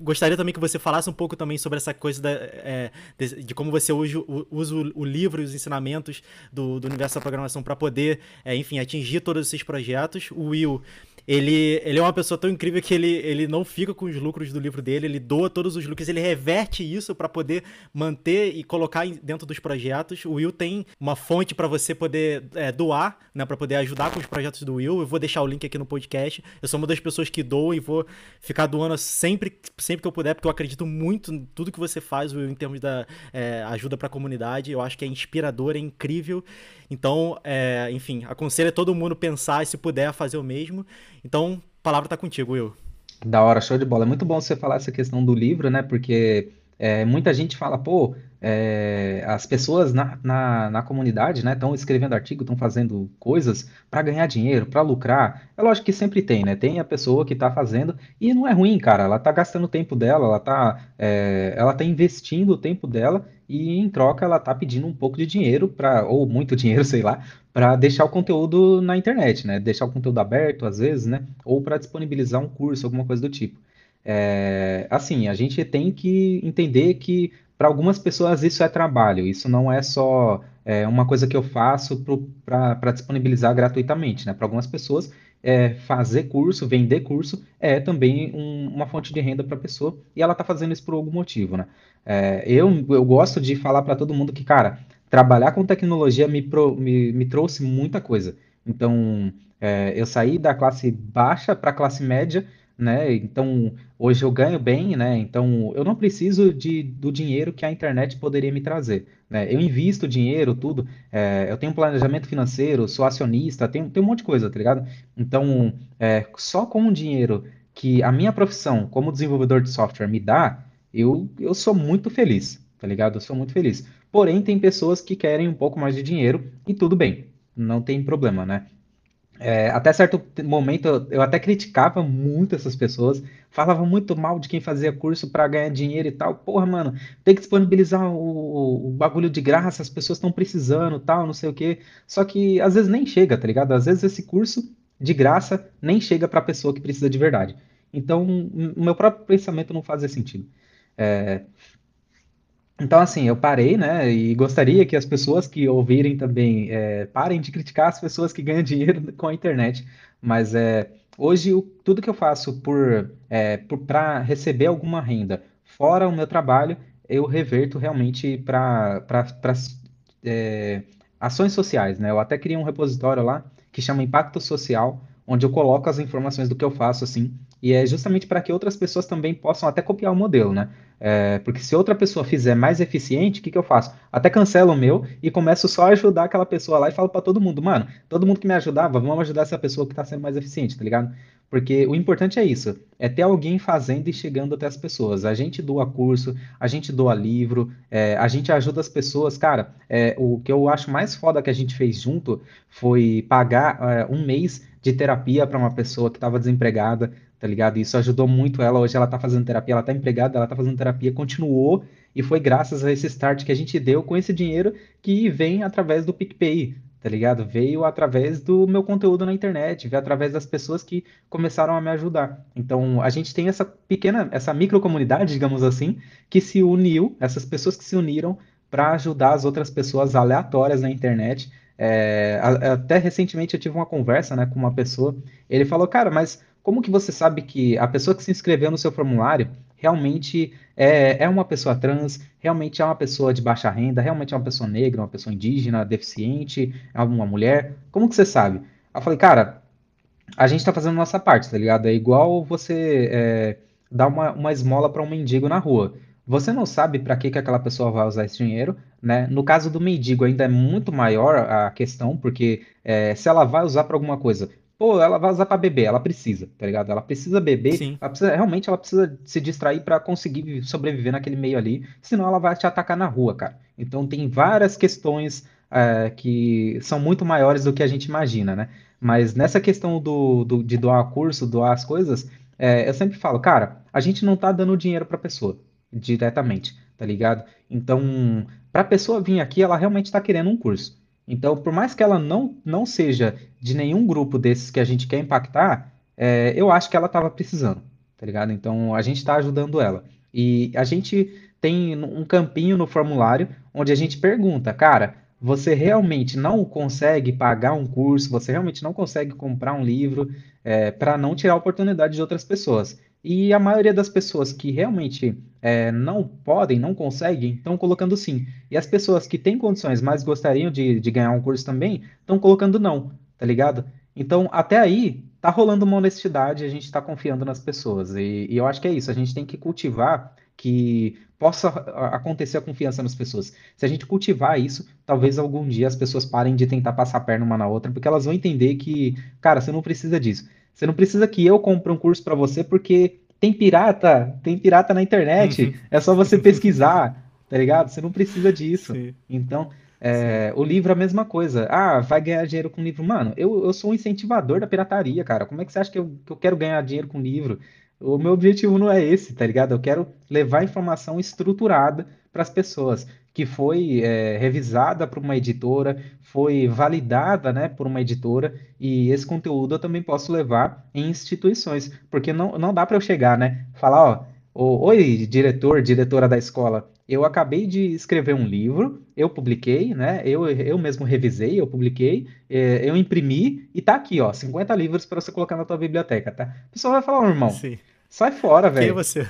A: Gostaria também que você falasse um pouco também sobre essa coisa da, é, de, de, como você usa, usa o, o, livro e os ensinamentos do, do universo da programação para poder, é, enfim, atingir todos esses projetos. O Will, ele, ele é uma pessoa tão incrível que ele, ele não fica com os lucros do livro dele, ele doa todos os lucros, ele reverte isso para poder manter e colocar dentro dos projetos. O Will tem uma fonte para você poder é, doar, né, para poder ajudar com os projetos do Will. Eu vou deixar o link aqui no podcast. Eu sou uma das pessoas que doam e vou ficar doando sempre, sempre que eu puder, porque eu acredito muito em tudo que você faz, Will, em termos da é, ajuda para a comunidade. Eu acho que é inspirador, é incrível. Então, é, enfim, aconselho a todo mundo pensar e se puder fazer o mesmo. Então, a palavra tá contigo, Will.
C: Da hora, show de bola. É muito bom você falar essa questão do livro, né? Porque é, muita gente fala, pô, é, as pessoas na, na, na comunidade, né, estão escrevendo artigo, estão fazendo coisas para ganhar dinheiro, para lucrar. É lógico que sempre tem, né? Tem a pessoa que está fazendo e não é ruim, cara. Ela está gastando o tempo dela, ela está é, ela tá investindo o tempo dela e em troca ela está pedindo um pouco de dinheiro para ou muito dinheiro, sei lá, para deixar o conteúdo na internet, né? Deixar o conteúdo aberto às vezes, né? Ou para disponibilizar um curso, alguma coisa do tipo. É, assim, a gente tem que entender que para algumas pessoas isso é trabalho, isso não é só é, uma coisa que eu faço para disponibilizar gratuitamente, né? Para algumas pessoas, é, fazer curso, vender curso é também um, uma fonte de renda para a pessoa e ela está fazendo isso por algum motivo, né? É, eu, eu gosto de falar para todo mundo que, cara, trabalhar com tecnologia me, pro, me, me trouxe muita coisa. Então, é, eu saí da classe baixa para a classe média né? Então, hoje eu ganho bem, né? Então, eu não preciso de, do dinheiro que a internet poderia me trazer, né? Eu invisto dinheiro, tudo. É, eu tenho planejamento financeiro, sou acionista, tenho um monte de coisa, tá ligado? Então, é, só com o dinheiro que a minha profissão como desenvolvedor de software me dá, eu, eu sou muito feliz, tá ligado? Eu sou muito feliz. Porém, tem pessoas que querem um pouco mais de dinheiro e tudo bem, não tem problema, né? É, até certo momento eu até criticava muito essas pessoas, falava muito mal de quem fazia curso para ganhar dinheiro e tal. Porra, mano, tem que disponibilizar o, o bagulho de graça, as pessoas estão precisando, tal, não sei o quê. Só que às vezes nem chega, tá ligado? Às vezes esse curso de graça nem chega para a pessoa que precisa de verdade. Então, o meu próprio pensamento não fazia sentido. É, então, assim, eu parei, né? E gostaria que as pessoas que ouvirem também é, parem de criticar as pessoas que ganham dinheiro com a internet. Mas é, hoje, o, tudo que eu faço por, é, para receber alguma renda fora o meu trabalho, eu reverto realmente para é, ações sociais, né? Eu até criei um repositório lá que chama Impacto Social, onde eu coloco as informações do que eu faço, assim, e é justamente para que outras pessoas também possam até copiar o modelo, né? É, porque se outra pessoa fizer mais eficiente, o que, que eu faço? Até cancelo o meu e começo só a ajudar aquela pessoa lá e falo para todo mundo, mano, todo mundo que me ajudava, vamos ajudar essa pessoa que está sendo mais eficiente, tá ligado? Porque o importante é isso, é ter alguém fazendo e chegando até as pessoas. A gente doa curso, a gente doa livro, é, a gente ajuda as pessoas. Cara, é, o que eu acho mais foda que a gente fez junto foi pagar é, um mês de terapia para uma pessoa que estava desempregada, tá ligado? Isso ajudou muito ela. Hoje ela tá fazendo terapia, ela tá empregada, ela tá fazendo terapia, continuou, e foi graças a esse start que a gente deu com esse dinheiro que vem através do PicPay, tá ligado? Veio através do meu conteúdo na internet, veio através das pessoas que começaram a me ajudar. Então, a gente tem essa pequena, essa micro comunidade, digamos assim, que se uniu, essas pessoas que se uniram para ajudar as outras pessoas aleatórias na internet. É, até recentemente eu tive uma conversa né, com uma pessoa, ele falou, cara, mas como que você sabe que a pessoa que se inscreveu no seu formulário realmente é, é uma pessoa trans, realmente é uma pessoa de baixa renda, realmente é uma pessoa negra, uma pessoa indígena, deficiente, é uma mulher? Como que você sabe? Eu falei, cara, a gente tá fazendo nossa parte, tá ligado? É igual você é, dar uma, uma esmola para um mendigo na rua. Você não sabe para que, que aquela pessoa vai usar esse dinheiro, né? No caso do mendigo ainda é muito maior a questão, porque é, se ela vai usar para alguma coisa, pô, ela vai usar para beber, ela precisa, tá ligado? Ela precisa beber,
A: Sim.
C: ela precisa, realmente ela precisa se distrair para conseguir sobreviver naquele meio ali, senão ela vai te atacar na rua, cara. Então tem várias questões é, que são muito maiores do que a gente imagina, né? Mas nessa questão do, do de doar curso, doar as coisas, é, eu sempre falo, cara, a gente não tá dando dinheiro pra pessoa diretamente, tá ligado? Então, pra pessoa vir aqui, ela realmente tá querendo um curso. Então, por mais que ela não, não seja de nenhum grupo desses que a gente quer impactar, é, eu acho que ela estava precisando, tá ligado? Então a gente está ajudando ela. E a gente tem um campinho no formulário onde a gente pergunta, cara, você realmente não consegue pagar um curso, você realmente não consegue comprar um livro é, para não tirar a oportunidade de outras pessoas. E a maioria das pessoas que realmente é, não podem, não conseguem, estão colocando sim. E as pessoas que têm condições, mas gostariam de, de ganhar um curso também, estão colocando não, tá ligado? Então, até aí, tá rolando uma honestidade, a gente está confiando nas pessoas. E, e eu acho que é isso, a gente tem que cultivar que possa acontecer a confiança nas pessoas. Se a gente cultivar isso, talvez algum dia as pessoas parem de tentar passar a perna uma na outra, porque elas vão entender que, cara, você não precisa disso. Você não precisa que eu compre um curso para você, porque tem pirata, tem pirata na internet. é só você pesquisar, tá ligado? Você não precisa disso. Sim. Então, é, o livro é a mesma coisa. Ah, vai ganhar dinheiro com livro. Mano, eu, eu sou um incentivador da pirataria, cara. Como é que você acha que eu, que eu quero ganhar dinheiro com livro? O meu objetivo não é esse, tá ligado? Eu quero levar informação estruturada para as pessoas, que foi é, revisada por uma editora, foi validada, né, por uma editora, e esse conteúdo eu também posso levar em instituições, porque não, não dá para eu chegar, né, falar, ó, oi, diretor, diretora da escola, eu acabei de escrever um livro, eu publiquei, né? Eu, eu mesmo revisei, eu publiquei, é, eu imprimi e tá aqui, ó, 50 livros para você colocar na tua biblioteca, tá? O pessoal vai falar, oh, irmão, Sim. sai fora, velho. Quem é
A: você?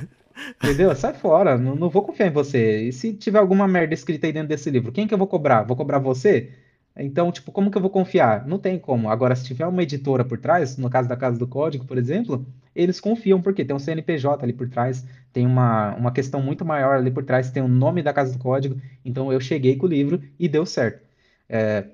C: Entendeu? Sai fora, não, não vou confiar em você. E se tiver alguma merda escrita aí dentro desse livro, quem que eu vou cobrar? Vou cobrar você? Então, tipo, como que eu vou confiar? Não tem como. Agora, se tiver uma editora por trás, no caso da Casa do Código, por exemplo, eles confiam, porque tem um CNPJ ali por trás, tem uma, uma questão muito maior ali por trás, tem o nome da Casa do Código. Então, eu cheguei com o livro e deu certo. É...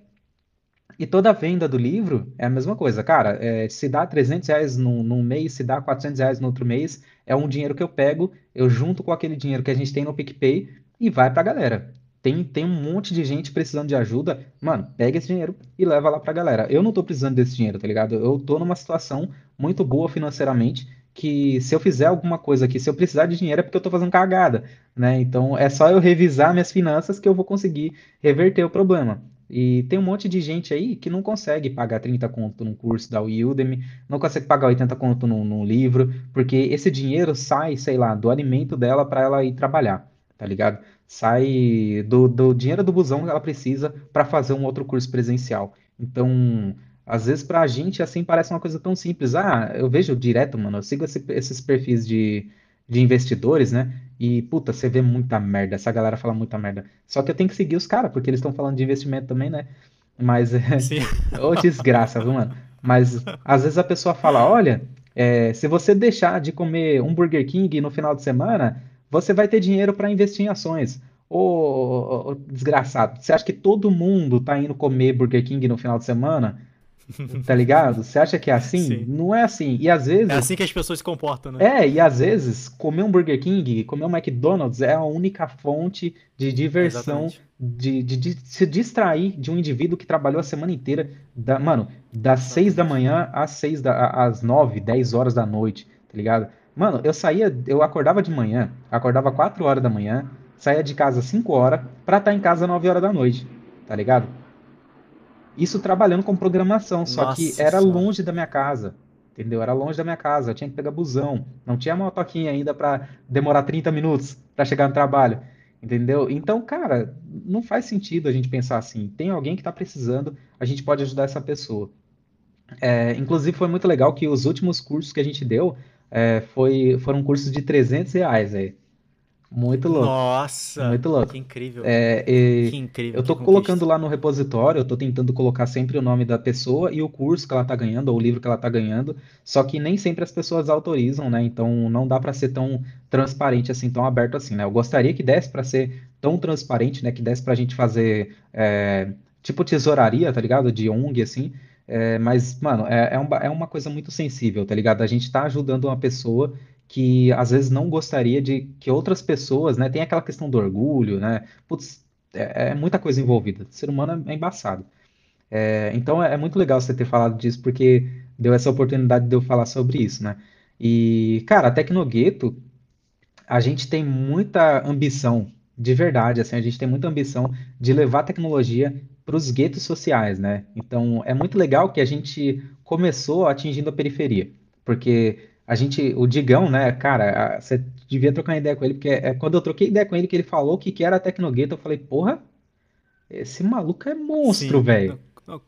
C: E toda venda do livro é a mesma coisa. Cara, é, se dá 300 reais num, num mês, se dá 400 reais no outro mês, é um dinheiro que eu pego, eu junto com aquele dinheiro que a gente tem no PicPay e vai pra galera. Tem, tem um monte de gente precisando de ajuda. Mano, pega esse dinheiro e leva lá pra galera. Eu não tô precisando desse dinheiro, tá ligado? Eu tô numa situação muito boa financeiramente que se eu fizer alguma coisa aqui, se eu precisar de dinheiro é porque eu tô fazendo cagada, né? Então é só eu revisar minhas finanças que eu vou conseguir reverter o problema. E tem um monte de gente aí que não consegue pagar 30 conto num curso da Udemy, não consegue pagar 80 conto num, num livro, porque esse dinheiro sai, sei lá, do alimento dela para ela ir trabalhar, tá ligado? Sai do, do dinheiro do busão que ela precisa para fazer um outro curso presencial. Então, às vezes para a gente assim parece uma coisa tão simples. Ah, eu vejo direto, mano, eu sigo esse, esses perfis de, de investidores, né? E, puta, você vê muita merda, essa galera fala muita merda. Só que eu tenho que seguir os caras, porque eles estão falando de investimento também, né? Mas, é... Ô, desgraça, viu, mano? Mas, às vezes a pessoa fala, olha, é, se você deixar de comer um Burger King no final de semana, você vai ter dinheiro para investir em ações. Ô, ô, desgraçado, você acha que todo mundo tá indo comer Burger King no final de semana? Tá ligado? Você acha que é assim? Sim. Não é assim. E às vezes.
A: É assim que as pessoas se comportam, né?
C: É, e às vezes comer um Burger King, comer um McDonald's é a única fonte de diversão, de, de, de, se distrair de um indivíduo que trabalhou a semana inteira, da, mano, das seis da manhã às seis da, às nove, dez horas da noite, tá ligado? Mano, eu saía, eu acordava de manhã, acordava 4 horas da manhã, saía de casa 5 horas pra estar tá em casa 9 horas da noite, tá ligado? Isso trabalhando com programação, só Nossa que era senhora. longe da minha casa, entendeu? Era longe da minha casa, eu tinha que pegar busão, não tinha motoquinha ainda para demorar 30 minutos para chegar no trabalho, entendeu? Então, cara, não faz sentido a gente pensar assim. Tem alguém que está precisando, a gente pode ajudar essa pessoa. É, inclusive, foi muito legal que os últimos cursos que a gente deu, é, foi, foram cursos de 300 reais aí. Muito louco.
A: Nossa!
C: Muito louco.
A: Que incrível.
C: É,
A: que incrível.
C: Eu tô colocando lá no repositório, eu tô tentando colocar sempre o nome da pessoa e o curso que ela tá ganhando, ou o livro que ela tá ganhando, só que nem sempre as pessoas autorizam, né? Então não dá para ser tão transparente assim, tão aberto assim, né? Eu gostaria que desse para ser tão transparente, né? Que desse pra gente fazer é, tipo tesouraria, tá ligado? De ONG, assim, é, mas, mano, é, é, uma, é uma coisa muito sensível, tá ligado? A gente tá ajudando uma pessoa que às vezes não gostaria de que outras pessoas, né? Tem aquela questão do orgulho, né? Putz, é, é muita coisa envolvida. O ser humano é, é embaçado. É, então é, é, muito legal você ter falado disso, porque deu essa oportunidade de eu falar sobre isso, né? E, cara, a Tecnogueto, a gente tem muita ambição, de verdade, assim, a gente tem muita ambição de levar a tecnologia para os guetos sociais, né? Então é muito legal que a gente começou atingindo a periferia, porque a gente, o Digão, né, cara, você devia trocar uma ideia com ele, porque é quando eu troquei ideia com ele que ele falou que, que era Tecnogueto, eu falei, porra, esse maluco é monstro, velho.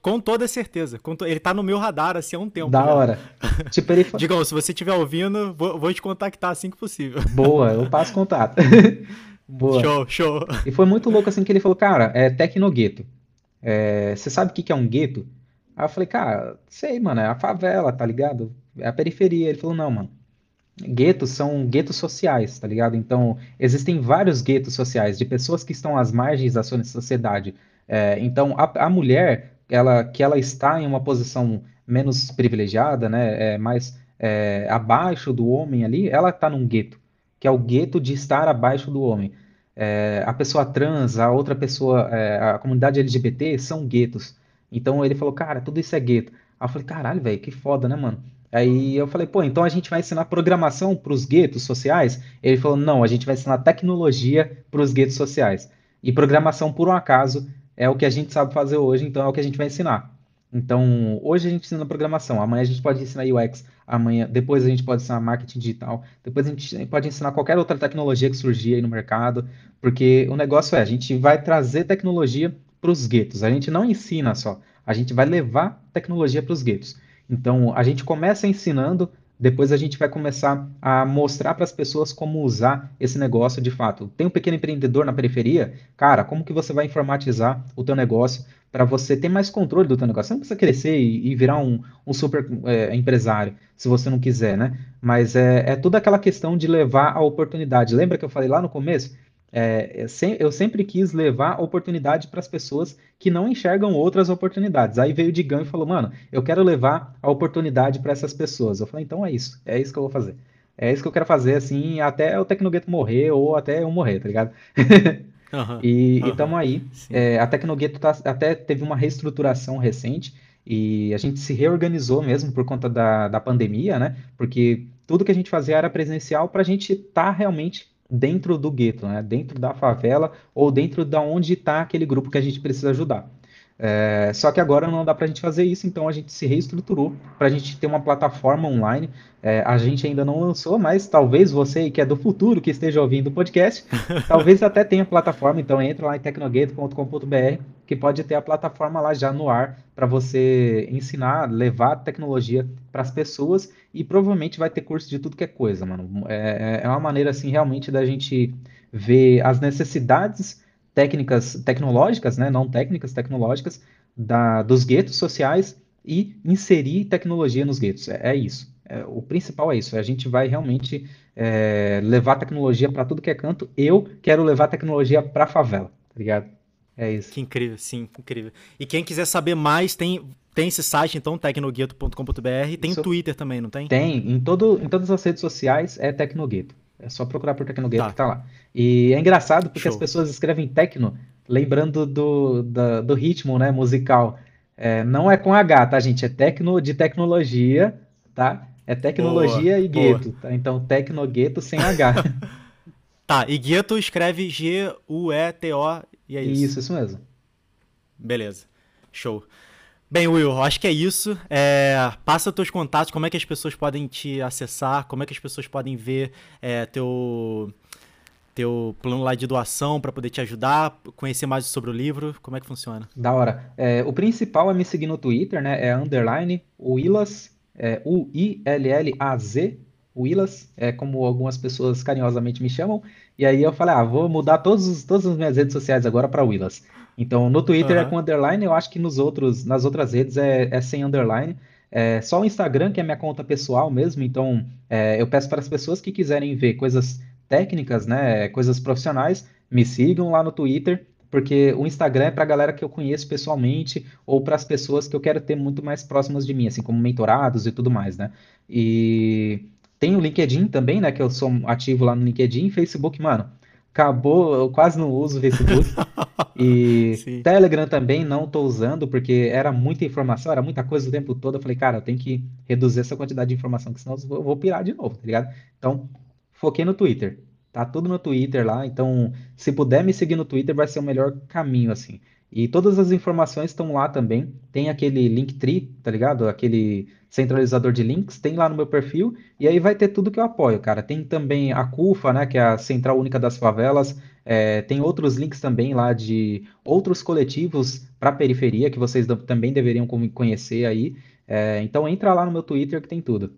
A: com toda certeza. Com to- Ele tá no meu radar assim há um tempo
C: Da hora. Tipo, ele.
A: Digão, se você estiver ouvindo, vou, vou te contactar assim que possível.
C: Boa, eu passo contato. Boa.
A: Show, show.
C: E foi muito louco assim que ele falou, cara, é Tecnogueto. É, você sabe o que que é um gueto? Aí eu falei, cara, sei, mano, é a favela, tá ligado? É a periferia. Ele falou, não, mano. Guetos são guetos sociais, tá ligado? Então, existem vários guetos sociais de pessoas que estão às margens da sociedade. É, então, a, a mulher, ela, que ela está em uma posição menos privilegiada, né? É, mais é, abaixo do homem ali, ela está num gueto, que é o gueto de estar abaixo do homem. É, a pessoa trans, a outra pessoa, é, a comunidade LGBT são guetos. Então ele falou, cara, tudo isso é gueto. Aí eu falei, caralho, velho, que foda, né, mano? Aí eu falei, pô, então a gente vai ensinar programação para os guetos sociais? Ele falou, não, a gente vai ensinar tecnologia para os guetos sociais. E programação, por um acaso, é o que a gente sabe fazer hoje, então é o que a gente vai ensinar. Então, hoje a gente ensina programação, amanhã a gente pode ensinar UX, amanhã, depois a gente pode ensinar marketing digital, depois a gente pode ensinar qualquer outra tecnologia que surgir aí no mercado, porque o negócio é, a gente vai trazer tecnologia para os guetos, a gente não ensina só, a gente vai levar tecnologia para os guetos. Então, a gente começa ensinando, depois a gente vai começar a mostrar para as pessoas como usar esse negócio de fato. Tem um pequeno empreendedor na periferia, cara, como que você vai informatizar o teu negócio para você ter mais controle do teu negócio? Você não precisa crescer e, e virar um, um super é, empresário, se você não quiser, né? Mas é, é toda aquela questão de levar a oportunidade. Lembra que eu falei lá no começo? É, eu, sem- eu sempre quis levar oportunidade para as pessoas que não enxergam outras oportunidades. Aí veio o Digão e falou, mano, eu quero levar a oportunidade para essas pessoas. Eu falei, então é isso, é isso que eu vou fazer. É isso que eu quero fazer, assim, até o Tecnogueto morrer ou até eu morrer, tá ligado?
A: Aham,
C: E
A: aham,
C: estamos aí. É, a Tecnogueto tá- até teve uma reestruturação recente e a gente se reorganizou mesmo por conta da, da pandemia, né? Porque tudo que a gente fazia era presencial para a gente estar realmente dentro do gueto, né? Dentro da favela ou dentro da onde está aquele grupo que a gente precisa ajudar. É, só que agora não dá para a gente fazer isso, então a gente se reestruturou para a gente ter uma plataforma online. É, a gente ainda não lançou, mas talvez você que é do futuro, que esteja ouvindo o podcast, talvez até tenha plataforma. Então entra lá em tecnogate.com.br, que pode ter a plataforma lá já no ar para você ensinar, levar tecnologia para as pessoas e provavelmente vai ter curso de tudo que é coisa, mano. É, é uma maneira assim realmente da gente ver as necessidades técnicas, tecnológicas, né, não técnicas, tecnológicas, da, dos guetos sociais e inserir tecnologia nos guetos. É, é isso. É, o principal é isso. A gente vai realmente é, levar tecnologia para tudo que é canto. Eu quero levar tecnologia para a favela, tá ligado? É isso.
A: Que incrível, sim, incrível. E quem quiser saber mais, tem, tem esse site, então, tecnogueto.com.br. Tem
C: Isso.
A: Twitter também, não tem?
C: Tem, em, todo, em todas as redes sociais é Tecnogueto. É só procurar por Tecnogueto
A: Tá.
C: que tá lá. E é engraçado porque as
A: Show.
C: pessoas escrevem tecno lembrando do, da- do ritmo, né, musical. É, não é com H, tá, gente? É tecno de tecnologia, tá? É tecnologia
A: Boa,
C: e gueto, tá? Então, Tecnogueto sem H.
A: Tá, e Gueto escreve G-U-E-T-O e é isso.
C: Isso, isso mesmo.
A: Beleza. Show. Bem, Will, acho que é isso. É, passa os teus contatos, como é que as pessoas podem te acessar, como é que as pessoas podem ver é, teu, teu plano lá de doação para poder te ajudar, conhecer mais sobre o livro, como é que funciona?
C: Da hora. É, o principal é me seguir no Twitter, né? É underline Willas, é U-I-L-L-A-Z, Willas, é como algumas pessoas carinhosamente me chamam. E aí eu falei, ah, vou mudar todos, os- todas as minhas redes sociais agora para Willas. Então no Twitter é
A: Aham.
C: com underline, eu acho que nos outros, nas outras redes é, é sem underline. É só o Instagram, que é minha conta pessoal mesmo. Então é, eu peço para as pessoas que quiserem ver coisas técnicas, né? Coisas profissionais, me sigam lá no Twitter porque o Instagram é para a galera que eu conheço pessoalmente ou para as pessoas que eu quero ter muito mais próximas de mim, assim como mentorados e tudo mais, né? E tem o LinkedIn também, né? Que eu sou ativo lá no LinkedIn, Facebook, mano. Acabou, eu quase não uso o Facebook. E
A: Sim.
C: Telegram também não tô usando, porque era muita informação, era muita coisa o tempo todo. Eu falei, cara, eu tenho que reduzir essa quantidade de informação, que senão eu vou, eu vou pirar de novo, tá ligado? Então, foquei no Twitter. Tá tudo no Twitter lá, então se puder me seguir no Twitter vai ser o melhor caminho, assim. E todas as informações estão lá também. Tem aquele Linktree, tá ligado? Aquele centralizador de links, tem lá no meu perfil, e aí vai ter tudo que eu apoio, cara. Tem também a CUFA, né, que é a Central Única das Favelas, é, tem outros links também lá de outros coletivos para periferia que vocês também deveriam conhecer aí. É, então entra lá no meu Twitter que tem tudo.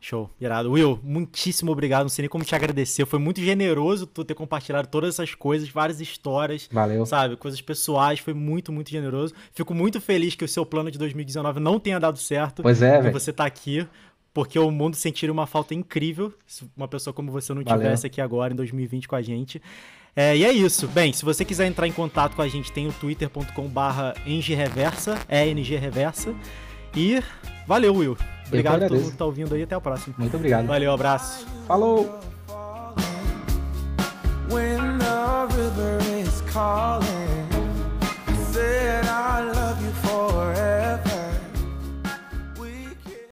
A: Show, irado. Will, muitíssimo obrigado. Não sei nem como te agradecer. Foi muito generoso tu ter compartilhado todas essas coisas, várias histórias.
C: Valeu.
A: Sabe, coisas pessoais. Foi muito, muito generoso. Fico muito feliz que o seu plano de 2019 não tenha dado certo.
C: Pois é, velho.
A: você tá aqui. Porque o mundo sentiria uma falta incrível se uma pessoa como você não estivesse aqui agora em 2020 com a gente. É, e é isso. Bem, se você quiser entrar em contato com a gente, tem o twitter.com/barra ngreversa, é NG Reversa. E valeu, Will. Obrigado a todo mundo que tá ouvindo aí. Até o próximo.
C: Muito obrigado.
A: Valeu, abraço.
C: Falou! When the river is calling, said I love you.